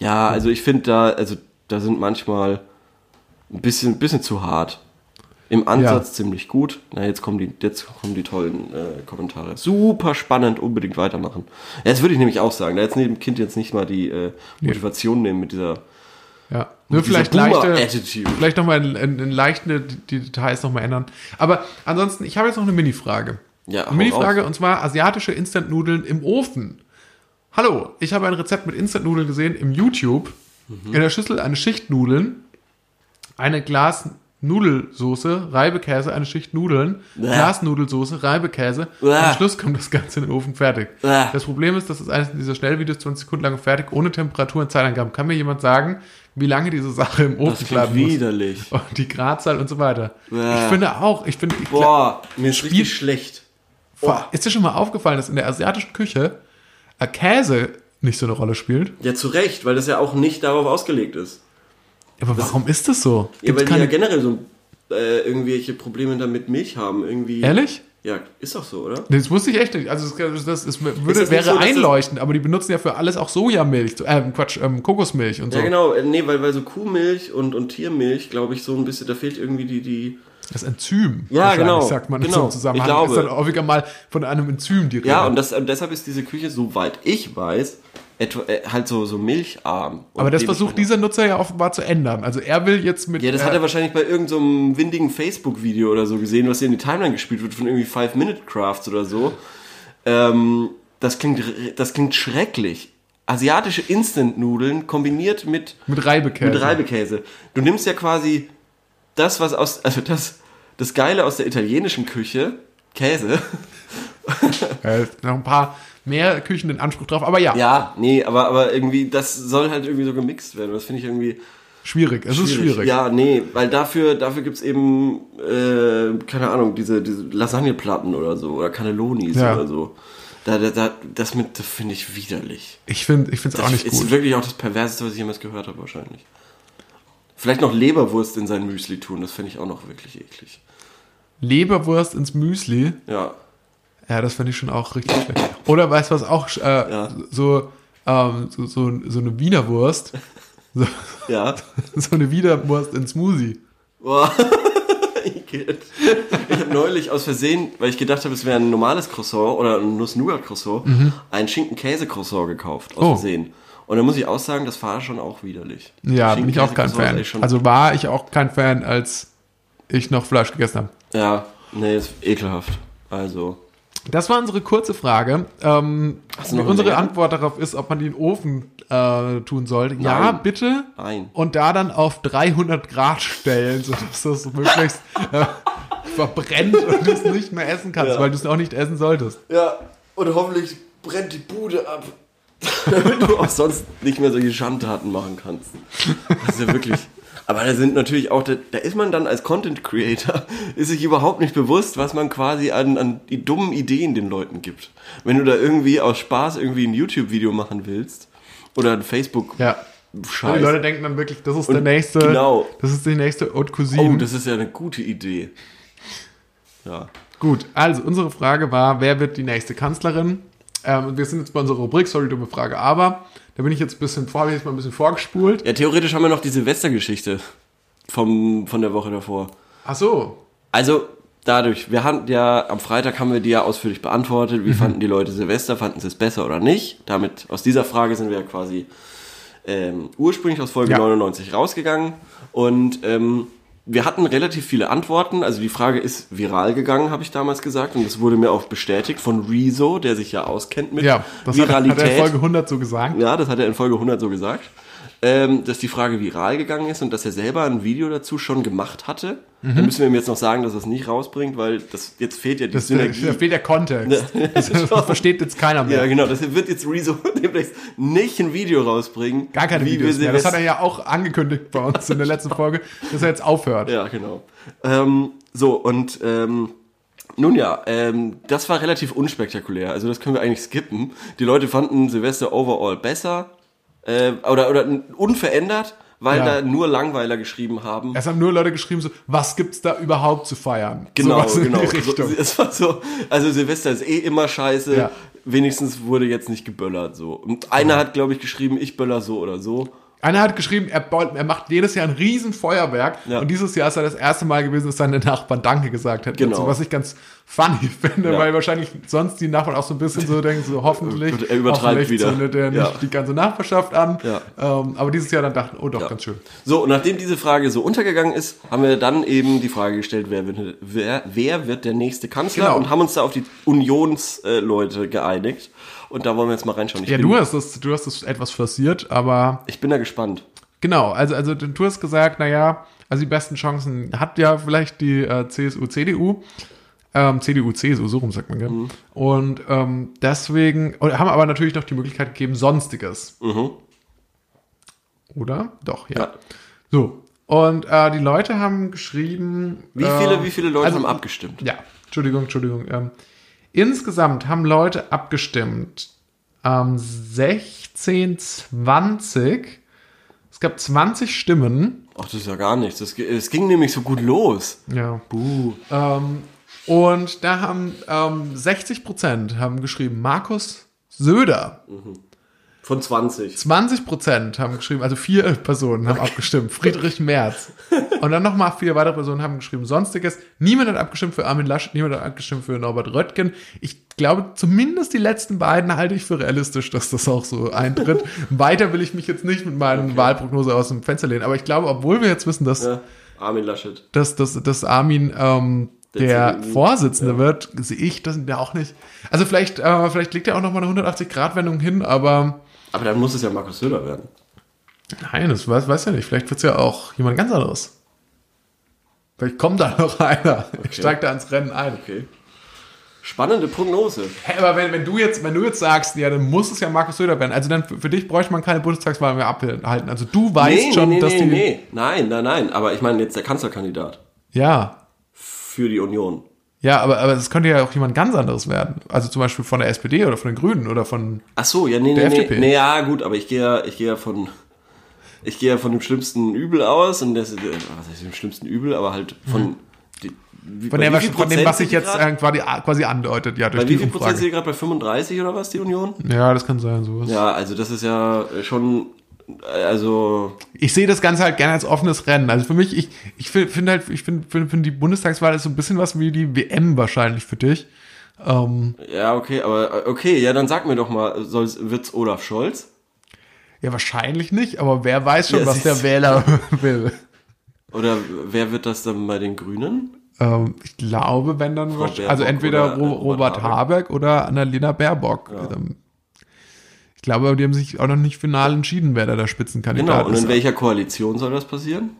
Ja, also ich finde da, also da sind manchmal ein bisschen, bisschen zu hart. Im Ansatz ziemlich gut. Na, jetzt kommen die, jetzt kommen die tollen äh, Kommentare. Super spannend, unbedingt weitermachen. Ja, das würde ich nämlich auch sagen. Da jetzt dem Kind jetzt nicht mal die äh, Motivation nehmen mit dieser Ja. Nur vielleicht leichte, vielleicht nochmal in, in, in leichte die Details nochmal ändern. Aber ansonsten, ich habe jetzt noch eine Mini-Frage. Ja, Eine Mini-Frage und zwar asiatische Instant-Nudeln im Ofen. Hallo, ich habe ein Rezept mit Instant-Nudeln gesehen im YouTube. Mhm. In der Schüssel eine Schicht Nudeln, eine Glas Nudelsoße, Reibekäse, eine Schicht Nudeln, Bäh. Glas Nudelsoße, Reibekäse. Am Schluss kommt das Ganze in den Ofen fertig. Das Problem ist, das ist eines dieser Schnellvideos, 20 Sekunden lang fertig, ohne Temperatur und Zeitangaben. Kann mir jemand sagen, wie lange diese Sache im Ofen Das bleiben muss? widerlich. Und die Gradzahl und so weiter. Ich finde auch, ich finde, ich Boah, mir ist richtig schlecht. Boah. Ist dir schon mal aufgefallen, dass in der asiatischen Küche äh, Käse nicht so eine Rolle spielt? Ja, zu Recht, weil das ja auch nicht darauf ausgelegt ist. Aber warum ist das so? Ja, weil die ja keine, generell so äh, irgendwelche Probleme damit Milch haben. Irgendwie. ehrlich? Ja, ist doch so, oder? Das wusste ich echt nicht. Also das, das, das würde, das wäre so, einleuchtend, aber die benutzen ja für alles auch Sojamilch, äh, Quatsch, ähm, Kokosmilch und so. Ja, genau. Äh, Nee, weil, weil so Kuhmilch und, und Tiermilch, glaube ich, so ein bisschen, da fehlt irgendwie die, die Das Enzym. Ja, genau, Sagt man in genau. so einem Zusammenhang. Ich glaube. ist dann häufiger mal von einem Enzym die Rede. Ja, und, das, und deshalb ist diese Küche, soweit ich weiß, etwa, äh, halt so, so milcharm. Aber das versucht dieser Nutzer ja offenbar zu ändern. Also er will jetzt mit. Ja, das äh, hat er wahrscheinlich bei irgendeinem so einem windigen Facebook-Video oder so gesehen, was hier in die Timeline gespielt wird von irgendwie Five Minute Crafts oder so. Ähm, das klingt, das klingt schrecklich. Asiatische Instant-Nudeln kombiniert mit, mit Reibekäse. mit Reibekäse. Du nimmst ja quasi das, was aus, also das, das Geile aus der italienischen Küche, Käse. Äh, noch ein paar mehr Küchen in Anspruch drauf. Aber ja, Ja, nee, aber, aber irgendwie, das soll halt irgendwie so gemixt werden. Das finde ich irgendwie, schwierig. Es ist schwierig. Ja, nee, weil dafür, dafür gibt's eben, äh, keine Ahnung, diese, diese Lasagneplatten oder so, oder Cannellonis Ja. oder so. Da, da, da, das mit, das finde ich widerlich. Ich finde es auch nicht ist gut. wirklich auch das Perverseste, was ich jemals gehört habe, wahrscheinlich. Vielleicht noch Leberwurst in sein Müsli tun, das finde ich auch noch wirklich eklig. Leberwurst ins Müsli. Ja. Ja, das finde ich schon auch richtig schlecht. Oder weißt du was auch, äh, Ja. so, ähm, so, so, so eine Wiener Wurst. So, Ja. so eine Wiener Wurst in Smoothie. Boah. Ich habe neulich aus Versehen, weil ich gedacht habe, es wäre ein normales Croissant oder ein Nuss-Nougat-Croissant, ein Schinken-Käse-Croissant gekauft, aus Mhm. Oh. Versehen. Und da muss ich auch sagen, das war schon auch widerlich. Ja, bin ich auch kein Fan. Also war ich auch kein Fan, als ich noch Fleisch gegessen habe. ja, nee, ist ekelhaft. Also, Das war unsere kurze Frage. Ähm, unsere längere? Antwort darauf ist, ob man die in den Ofen äh, tun sollte. Ja, Nein. bitte. Nein. Und da dann auf 300 Grad stellen, sodass das möglichst äh, verbrennt und du es nicht mehr essen kannst, Ja. weil du es auch nicht essen solltest. Ja, und hoffentlich brennt die Bude ab. Damit du auch sonst nicht mehr solche Schandtaten machen kannst. Das ist ja wirklich. Aber da sind natürlich auch, da, da ist man dann als Content Creator, ist sich überhaupt nicht bewusst, was man quasi an, an die dummen Ideen den Leuten gibt. Wenn du da irgendwie aus Spaß irgendwie ein YouTube-Video machen willst oder ein Facebook Ja. Scheiß. Die Leute denken dann wirklich, das ist Und der nächste, genau. das ist die nächste Haute Cuisine. oh, das ist ja eine gute Idee. Ja. Gut, also unsere Frage war, wer wird die nächste Kanzlerin? Ähm, wir sind jetzt bei unserer Rubrik, sorry, dumme Frage, aber da bin ich jetzt ein bisschen vor, habe ich jetzt mal ein bisschen vorgespult. Ja, theoretisch haben wir noch die Silvestergeschichte vom, von der Woche davor. Ach so, Also dadurch, wir hatten ja am Freitag haben wir die ja ausführlich beantwortet. Mhm. Wie fanden die Leute Silvester? Fanden sie es besser oder nicht? Damit aus dieser Frage sind wir ja quasi ähm, ursprünglich aus Folge Ja. 99 rausgegangen und ähm, wir hatten relativ viele Antworten. Also die Frage ist viral gegangen, habe ich damals gesagt, und das wurde mir auch bestätigt von Rezo, der sich ja auskennt mit ja, das hat, hat Viralität. er in Folge 100 so gesagt. Ja, das hat er in Folge 100 so gesagt. Ähm, dass die Frage viral gegangen ist und dass er selber ein Video dazu schon gemacht hatte. Mhm. Dann müssen wir ihm jetzt noch sagen, dass er es nicht rausbringt, weil das jetzt fehlt ja die Das, da Synergie. fehlt der Kontext. Das, das versteht jetzt keiner mehr. ja, genau. Das wird jetzt Rezo demnächst nicht ein Video rausbringen. Gar keine Videos mehr. Das hat er ja auch angekündigt bei uns in der letzten Folge, dass er jetzt aufhört. Ja, genau. Ähm, so, und ähm, nun ja, ähm, das war relativ unspektakulär. Also das können wir eigentlich skippen. Die Leute fanden Silvester overall besser äh, oder, oder unverändert, weil Ja. da nur Langweiler geschrieben haben. Es haben nur Leute geschrieben, so, was gibt's da überhaupt zu feiern? Genau, in genau. Richtung. So, es war so, also Silvester ist eh immer scheiße. Ja. Wenigstens wurde jetzt nicht geböllert so. Und einer hat, glaube ich, geschrieben, ich böller so oder so. Einer hat geschrieben, er, baut, er macht jedes Jahr ein riesen Feuerwerk Ja. und dieses Jahr ist er das erste Mal gewesen, dass seine Nachbarn Danke gesagt hätten. Genau. dazu, was ich ganz funny finde, Ja. weil wahrscheinlich sonst die Nachbarn auch so ein bisschen so denken, so hoffentlich, er übertreibt hoffentlich wieder. zündet er nicht Ja. die ganze Nachbarschaft an. Ähm, aber dieses Jahr dann dachten, oh doch, ganz schön. So, und nachdem diese Frage so untergegangen ist, haben wir dann eben die Frage gestellt, wer wird, wer, wer wird der nächste Kanzler Genau. und haben uns da auf die Unionsleute geeinigt. Und da wollen wir jetzt mal reinschauen. Ich, Ja, du hast das, du hast das etwas forciert, aber ich bin da gespannt. Genau, also, also du hast gesagt, naja, also die besten Chancen hat ja vielleicht die äh, CSU, CDU. Ähm, CDU, CSU, so rum sagt man, gell? Mhm. Und ähm, deswegen, und haben aber natürlich noch die Möglichkeit gegeben, Sonstiges. Oder? Doch, ja. Mhm. Ja. So. Und äh, die Leute haben geschrieben. Wie viele, äh, wie viele Leute also- haben abgestimmt? Ja, Entschuldigung, Entschuldigung. Ähm, insgesamt haben Leute abgestimmt. Ähm, 16, 20. Es gab 20 Stimmen. Ach, das ist ja gar nichts. Es ging nämlich so gut los. Ja. Buh. Ähm, und da haben ähm, 60 Prozent haben geschrieben Markus Söder. Von 20. 20 Prozent haben geschrieben, also vier Personen haben abgestimmt. Friedrich Merz. Und dann nochmal vier weitere Personen haben geschrieben, sonstiges. Niemand hat abgestimmt für Armin Laschet, niemand hat abgestimmt für Norbert Röttgen. Ich glaube, zumindest die letzten beiden halte ich für realistisch, dass das auch so eintritt. Weiter will ich mich jetzt nicht mit meinen Wahlprognose aus dem Fenster lehnen. Aber ich glaube, obwohl wir jetzt wissen, dass, Ja. Armin Laschet. dass, dass, dass Armin ähm, der, Der CDU, Vorsitzende ja. wird, sehe ich das ja auch nicht. Also vielleicht, äh, vielleicht legt er auch nochmal eine 180-Grad-Wendung hin, aber Aber dann muss es ja Markus Söder werden. Nein, das weiß, weiß ja nicht. Vielleicht wird es ja auch jemand ganz anderes. Vielleicht kommt da noch einer. Ich steige da ins Rennen ein. Okay. Spannende Prognose. Hä, aber wenn, wenn, du jetzt, wenn du jetzt sagst, ja, dann muss es ja Markus Söder werden. Also dann für, dich bräuchte man keine Bundestagswahl mehr abhalten. Also du weißt schon, dass die. nee. Nein, nein, nein. Aber ich meine jetzt der Kanzlerkandidat Ja. für die Union. Ja, aber, aber es könnte ja auch jemand ganz anderes werden. Also zum Beispiel von der SPD oder von den Grünen oder von. Ach so, ja, nee, Der nee, FDP. nee. Nee, ja, gut, aber ich gehe ja, ich gehe ja von, ich gehe ja von dem schlimmsten Übel aus und das, äh, was heißt dem schlimmsten Übel, aber halt von, die, wie, Mhm. Von, der, wie von dem, was sich jetzt äh, quasi, quasi andeutet, ja, durch Bei wie die viel Prozent sind Umfrage. die gerade bei 35 oder was, die Union? Ja, das kann sein, sowas. Ja, also das ist ja schon, also, ich sehe das Ganze halt gerne als offenes Rennen. Also für mich, ich, ich finde find halt, ich finde find, find die Bundestagswahl ist so ein bisschen was wie die WM wahrscheinlich für dich. Ähm, ja, okay, aber, okay, ja, dann sag mir doch mal, soll's, wird's Olaf Scholz? ja, wahrscheinlich nicht, aber wer weiß schon, Ja, was der Wähler will. Oder wer wird das dann bei den Grünen? Ähm, ich glaube, wenn dann, Frau wahrsch- Baerbock also entweder Robert Robert Habeck oder Annalena Baerbock. Ähm, ich glaube, die haben sich auch noch nicht final entschieden, wer da der Spitzenkandidat Genau, und ist. in welcher Koalition soll das passieren?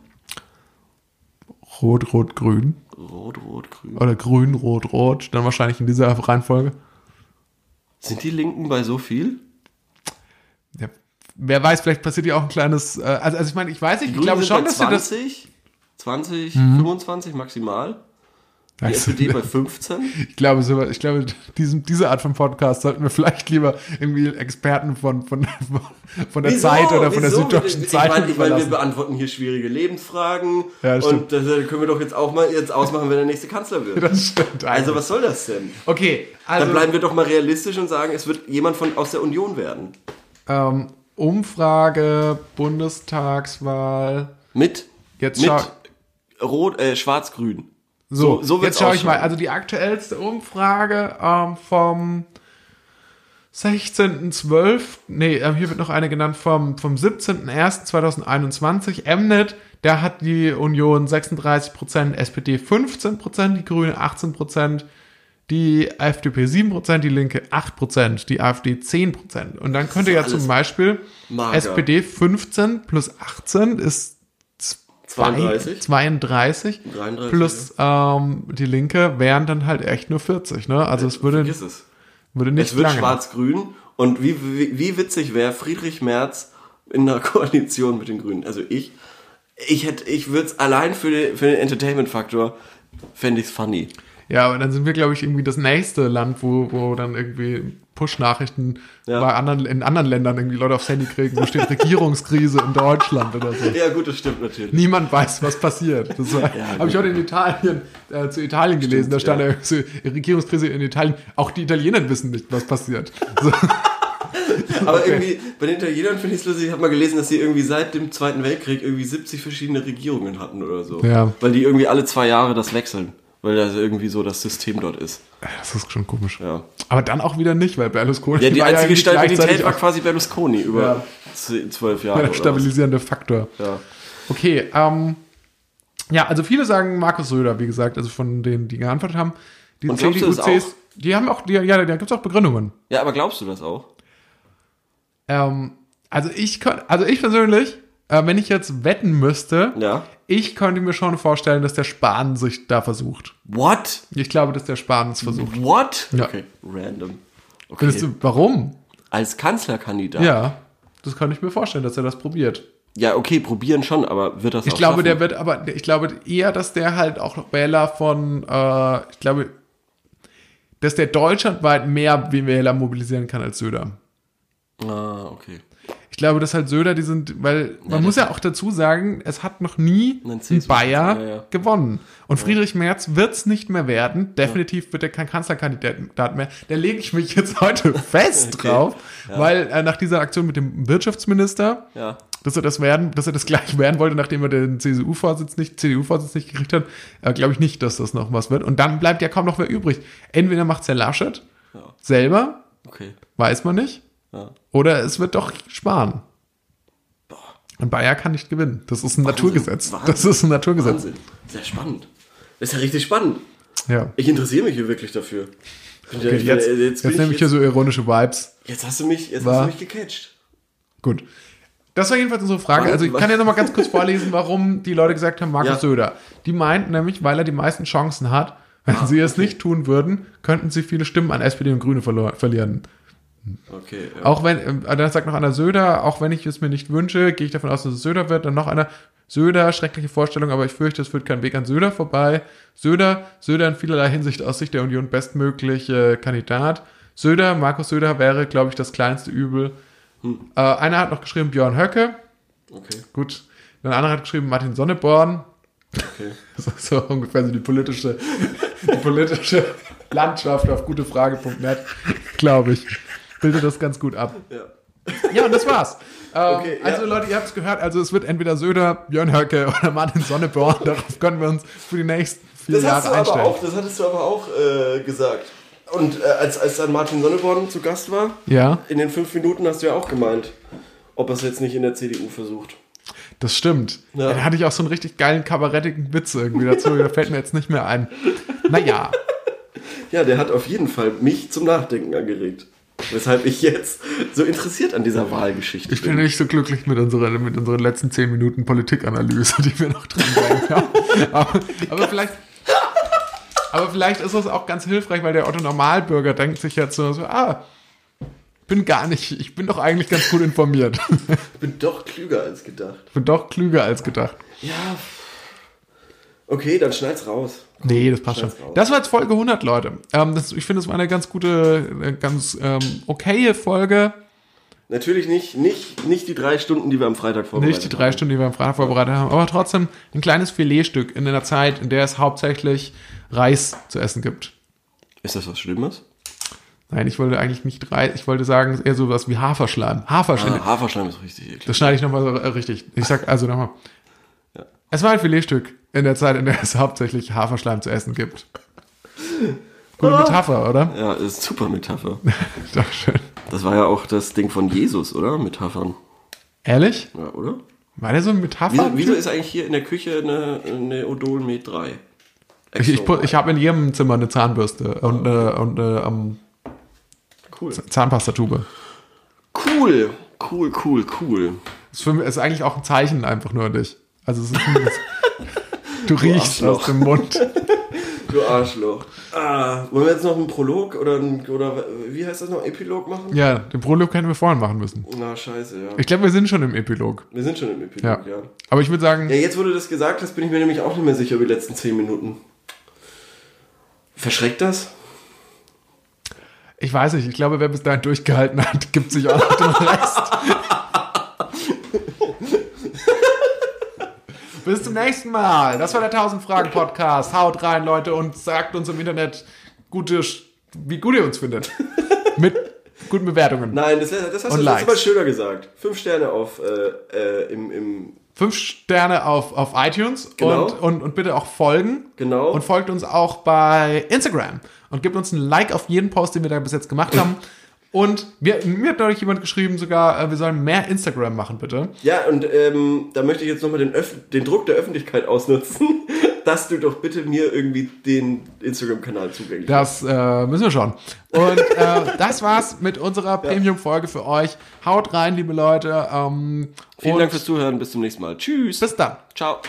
Rot, Rot, Grün. Rot, Rot, Grün. Oder Grün, Rot, Rot. Dann wahrscheinlich in dieser Reihenfolge. Sind die Linken bei so viel? Ja, wer weiß, vielleicht passiert ja auch ein kleines. Äh, also, also ich meine, ich weiß nicht, ich glaube schon, dass wir das. 20, 20, 25 maximal. Die Also, SPD bei 15. ich glaube, so, ich glaube, diesem, diese Art von Podcast sollten wir vielleicht lieber irgendwie Experten von, von, von der Zeit oder von der Wieso? Süddeutschen ich Zeitung meine, ich meine, wir beantworten hier schwierige Lebensfragen. Ja, und das äh, können wir doch jetzt auch mal jetzt ausmachen, wenn der nächste Kanzler wird. Das stimmt also eigentlich. was soll das denn? Okay, also Dann bleiben wir doch mal realistisch und sagen, es wird jemand von aus der Union werden. ähm, Umfrage, Bundestagswahl. Mit, Jetzt mit Rot, äh, Schwarz-Grün. So, so- so jetzt schaue ich mal. Also die aktuellste Umfrage ähm, vom 16.12. Nee, ähm, hier wird noch eine genannt vom, vom 17.01.2021. Mnet, da hat die Union 36%, SPD 15%, die Grüne 18%, die FDP 7%, die Linke 8%, die AfD 10%. Und dann könnte ja zum Beispiel mager. SPD 15 plus 18 ist 32. 32 33, plus ähm, die Linke wären dann halt echt nur 40, ne? Also es würde, Vergiss es. würde nicht Es wird schwarz-grün. Und wie, wie, wie witzig wäre Friedrich Merz in einer Koalition mit den Grünen? Also ich, ich hätte, ich würde es allein für den, für den Entertainment-Faktor fände ich es funny. Ja, aber dann sind wir, glaube ich, irgendwie das nächste Land, wo, wo dann irgendwie Push-Nachrichten Ja. bei anderen, in anderen Ländern irgendwie Leute aufs Handy kriegen, wo steht Regierungskrise in Deutschland oder so. Ja, gut, das stimmt natürlich. Niemand weiß, was passiert. Das war- Ja, habe ich heute in Italien, äh, zu Italien gelesen, da stand ja. ja. so, Regierungskrise in Italien. Auch die Italiener wissen nicht, was passiert. So. Aber Okay. irgendwie, bei den Italienern finde ich es lustig, ich habe mal gelesen, dass sie irgendwie seit dem Zweiten Weltkrieg irgendwie 70 verschiedene Regierungen hatten oder so. Ja. Weil die irgendwie alle zwei Jahre das wechseln. Weil das irgendwie so das System dort ist. Das ist schon komisch. Ja. Aber dann auch wieder nicht, weil Berlusconi Ja, die einzige irgendwie Stabilität war quasi Berlusconi über Ja. zwölf Jahre. der stabilisierende Faktor. Ja. Okay, ähm, ja, also viele sagen Markus Söder, wie gesagt, also von denen, die geantwortet haben. Die Und CDU, auch? die haben auch, die, ja, da gibt es auch Begründungen. ja, aber glaubst du das auch? Ähm, also ich könnte, also ich persönlich, äh, wenn ich jetzt wetten müsste, Ja. ich könnte mir schon vorstellen, dass der Spahn sich da versucht. What? Ich glaube, dass der Spahn es versucht. What? Ja. Okay, random. Okay. du, warum? Als Kanzlerkandidat? Ja, das kann ich mir vorstellen, dass er das probiert. Ja, okay, probieren schon, aber wird das Ich auch glaube, der schaffen? wird aber, ich glaube eher, dass der halt auch noch Wähler von, äh, ich glaube, dass der deutschlandweit mehr Wähler mobilisieren kann als Söder. Ah, okay. Ich glaube, dass halt Söder, die sind, weil man Ja, muss ja auch dazu sagen, es hat noch nie Ein Bayer ja, ja. gewonnen. Und Friedrich Merz wird's nicht mehr werden. Definitiv wird er kein Kanzlerkandidat mehr. Da lege ich mich jetzt heute fest Okay. drauf, weil äh, nach dieser Aktion mit dem Wirtschaftsminister, dass er das werden, dass er das gleich werden wollte, nachdem er den CSU-Vorsitz nicht, CDU-Vorsitz nicht gekriegt hat, äh, glaube ich nicht, dass das noch was wird. Und dann bleibt ja kaum noch wer übrig. Entweder macht's Herr Laschet selber, Okay. weiß man nicht, Ja. oder es wird doch sparen. Und Bayer kann nicht gewinnen. Das ist ein Naturgesetz. Wahnsinn. Das ist ein Naturgesetz. Wahnsinn. Sehr spannend. Das ist ja richtig spannend. Ja. Ich interessiere mich hier wirklich dafür. Ja- Okay, bin- jetzt, jetzt, bin ich- nehme ich hier so ironische Vibes. Jetzt hast du mich, jetzt War- hast du mich gecatcht. Gut. Das war jedenfalls unsere Frage. Also ich kann ja noch mal ganz kurz vorlesen, warum die Leute gesagt haben, Markus Ja. Söder. Die meinten nämlich, weil er die meisten Chancen hat, wenn Ah, sie es nicht tun würden, könnten sie viele Stimmen an SPD und Grüne verlieren. Okay. Ja. Auch wenn, ähm, dann sagt noch einer Söder, auch wenn ich es mir nicht wünsche, gehe ich davon aus, dass es Söder wird. Dann noch einer Söder, schreckliche Vorstellung, aber ich fürchte, es führt kein Weg an Söder vorbei. Söder, Söder in vielerlei Hinsicht aus Sicht der Union bestmögliche Kandidat. Söder, Markus Söder wäre, glaube ich, das kleinste Übel. Äh, einer hat noch geschrieben Björn Höcke. Okay. Gut. Dann einer hat geschrieben Martin Sonneborn. Okay. So, so ungefähr so die politische, die politische Landschaft auf gutefrage.net, glaube ich. Bildet das ganz gut ab. Ja. Ja, und das war's. Ähm, Okay, ja. also Leute, ihr habt es gehört, also es wird entweder Söder, Björn Höcke oder Martin Sonneborn. Darauf können wir uns für die nächsten vier Das, hast Jahre du aber einstellen. auch, das hattest du aber auch äh, gesagt. Und äh, als, als dann Martin Sonneborn zu Gast war, Ja, in den fünf Minuten hast du ja auch gemeint, ob er es jetzt nicht in der CDU versucht. das stimmt. Ja. Dann hatte ich auch so einen richtig geilen kabarettigen Witz irgendwie dazu. Der fällt mir jetzt nicht mehr ein. Naja, Ja, der hat auf jeden Fall mich zum Nachdenken angeregt. Weshalb ich jetzt so interessiert an dieser Wahlgeschichte ich bin nicht so glücklich mit unserer, mit unseren letzten zehn Minuten Politikanalyse, die wir noch drin haben. aber, aber vielleicht. Aber vielleicht ist das auch ganz hilfreich, weil der Otto Normalbürger denkt sich jetzt so, so ah, bin gar nicht, ich bin doch eigentlich ganz gut informiert. Ich bin doch klüger als gedacht. bin doch klüger als gedacht. Ja. Okay, dann schneid's raus. Nee, das passt schon. Schneid's raus. Das war jetzt Folge 100, Leute. Ähm, das, ich finde, das war eine ganz gute, eine ganz ähm, okaye Folge. Natürlich nicht, nicht, nicht die drei Stunden, die wir am Freitag vorbereitet Nicht die drei Stunden, die wir am Freitag vorbereitet haben, aber trotzdem ein kleines Filetstück in einer Zeit, in der es hauptsächlich Reis zu essen gibt. Ist das was Schlimmes? Nein, ich wollte eigentlich nicht Reis, ich wollte sagen, eher sowas wie Haferschleim. Haferschleim. Ah, Haferschleim ist richtig eklig. Das schneide ich nochmal so, äh, richtig. Ich sag also nochmal. Es war ein Filetstück in der Zeit, in der es hauptsächlich Haferschleim zu essen gibt. Gute Metapher, oder? Ja, ist super Metapher. Doch schön. Das war ja auch das Ding von Jesus, oder? Metaphern. Ehrlich? Ja, oder? War der so ein Metapher? Wieso, wieso ist eigentlich hier in der Küche eine, eine Odol Med 3? ich ich, ich habe in jedem Zimmer eine Zahnbürste und, äh, und äh, ähm, cool. Zahnpastatube. Cool, cool, cool, cool. Das ist, für mich, ist eigentlich auch ein Zeichen einfach nur an dich. Also es ist ein, du riechst Arschloch. aus dem Mund. Du Arschloch. Ah, wollen wir jetzt noch einen Prolog oder, ein, oder wie heißt das noch? Epilog machen? Ja, den Prolog hätten wir vorhin machen müssen. Na, scheiße, ja. Ich glaube, wir sind schon im Epilog. Wir sind schon im Epilog, Ja. ja. Aber ich würde sagen, Ja, jetzt, wo du das gesagt hast, bin ich mir nämlich auch nicht mehr sicher über die letzten 10 Minuten. Verschreckt das? ich weiß nicht, ich glaube, wer bis dahin durchgehalten hat, gibt sich auch noch den Rest. Bis zum nächsten Mal. Das war der 1000 Fragen Podcast. Haut rein, Leute, und sagt uns im Internet, gute, wie gut ihr uns findet. Mit guten Bewertungen. Nein, das, das hast Und du letztes Mal schöner gesagt. Fünf Sterne auf äh, äh, im, im Fünf Sterne auf, auf iTunes Genau. und, und, und bitte auch folgen. Genau. Und folgt uns auch bei Instagram. Und gebt uns ein Like auf jeden Post, den wir da bis jetzt gemacht haben. Und wir, mir hat neulich jemand geschrieben sogar, äh, wir sollen mehr Instagram machen, bitte. Ja, und ähm, da möchte ich jetzt nochmal den, den Druck der Öffentlichkeit ausnutzen, dass du doch bitte mir irgendwie den Instagram-Kanal zugänglich Das äh, müssen wir schon. Und äh, das war's mit unserer Premium-Folge für euch. Haut rein, liebe Leute. Ähm, Vielen Dank fürs Zuhören. Bis zum nächsten Mal. Tschüss. bis dann. Ciao.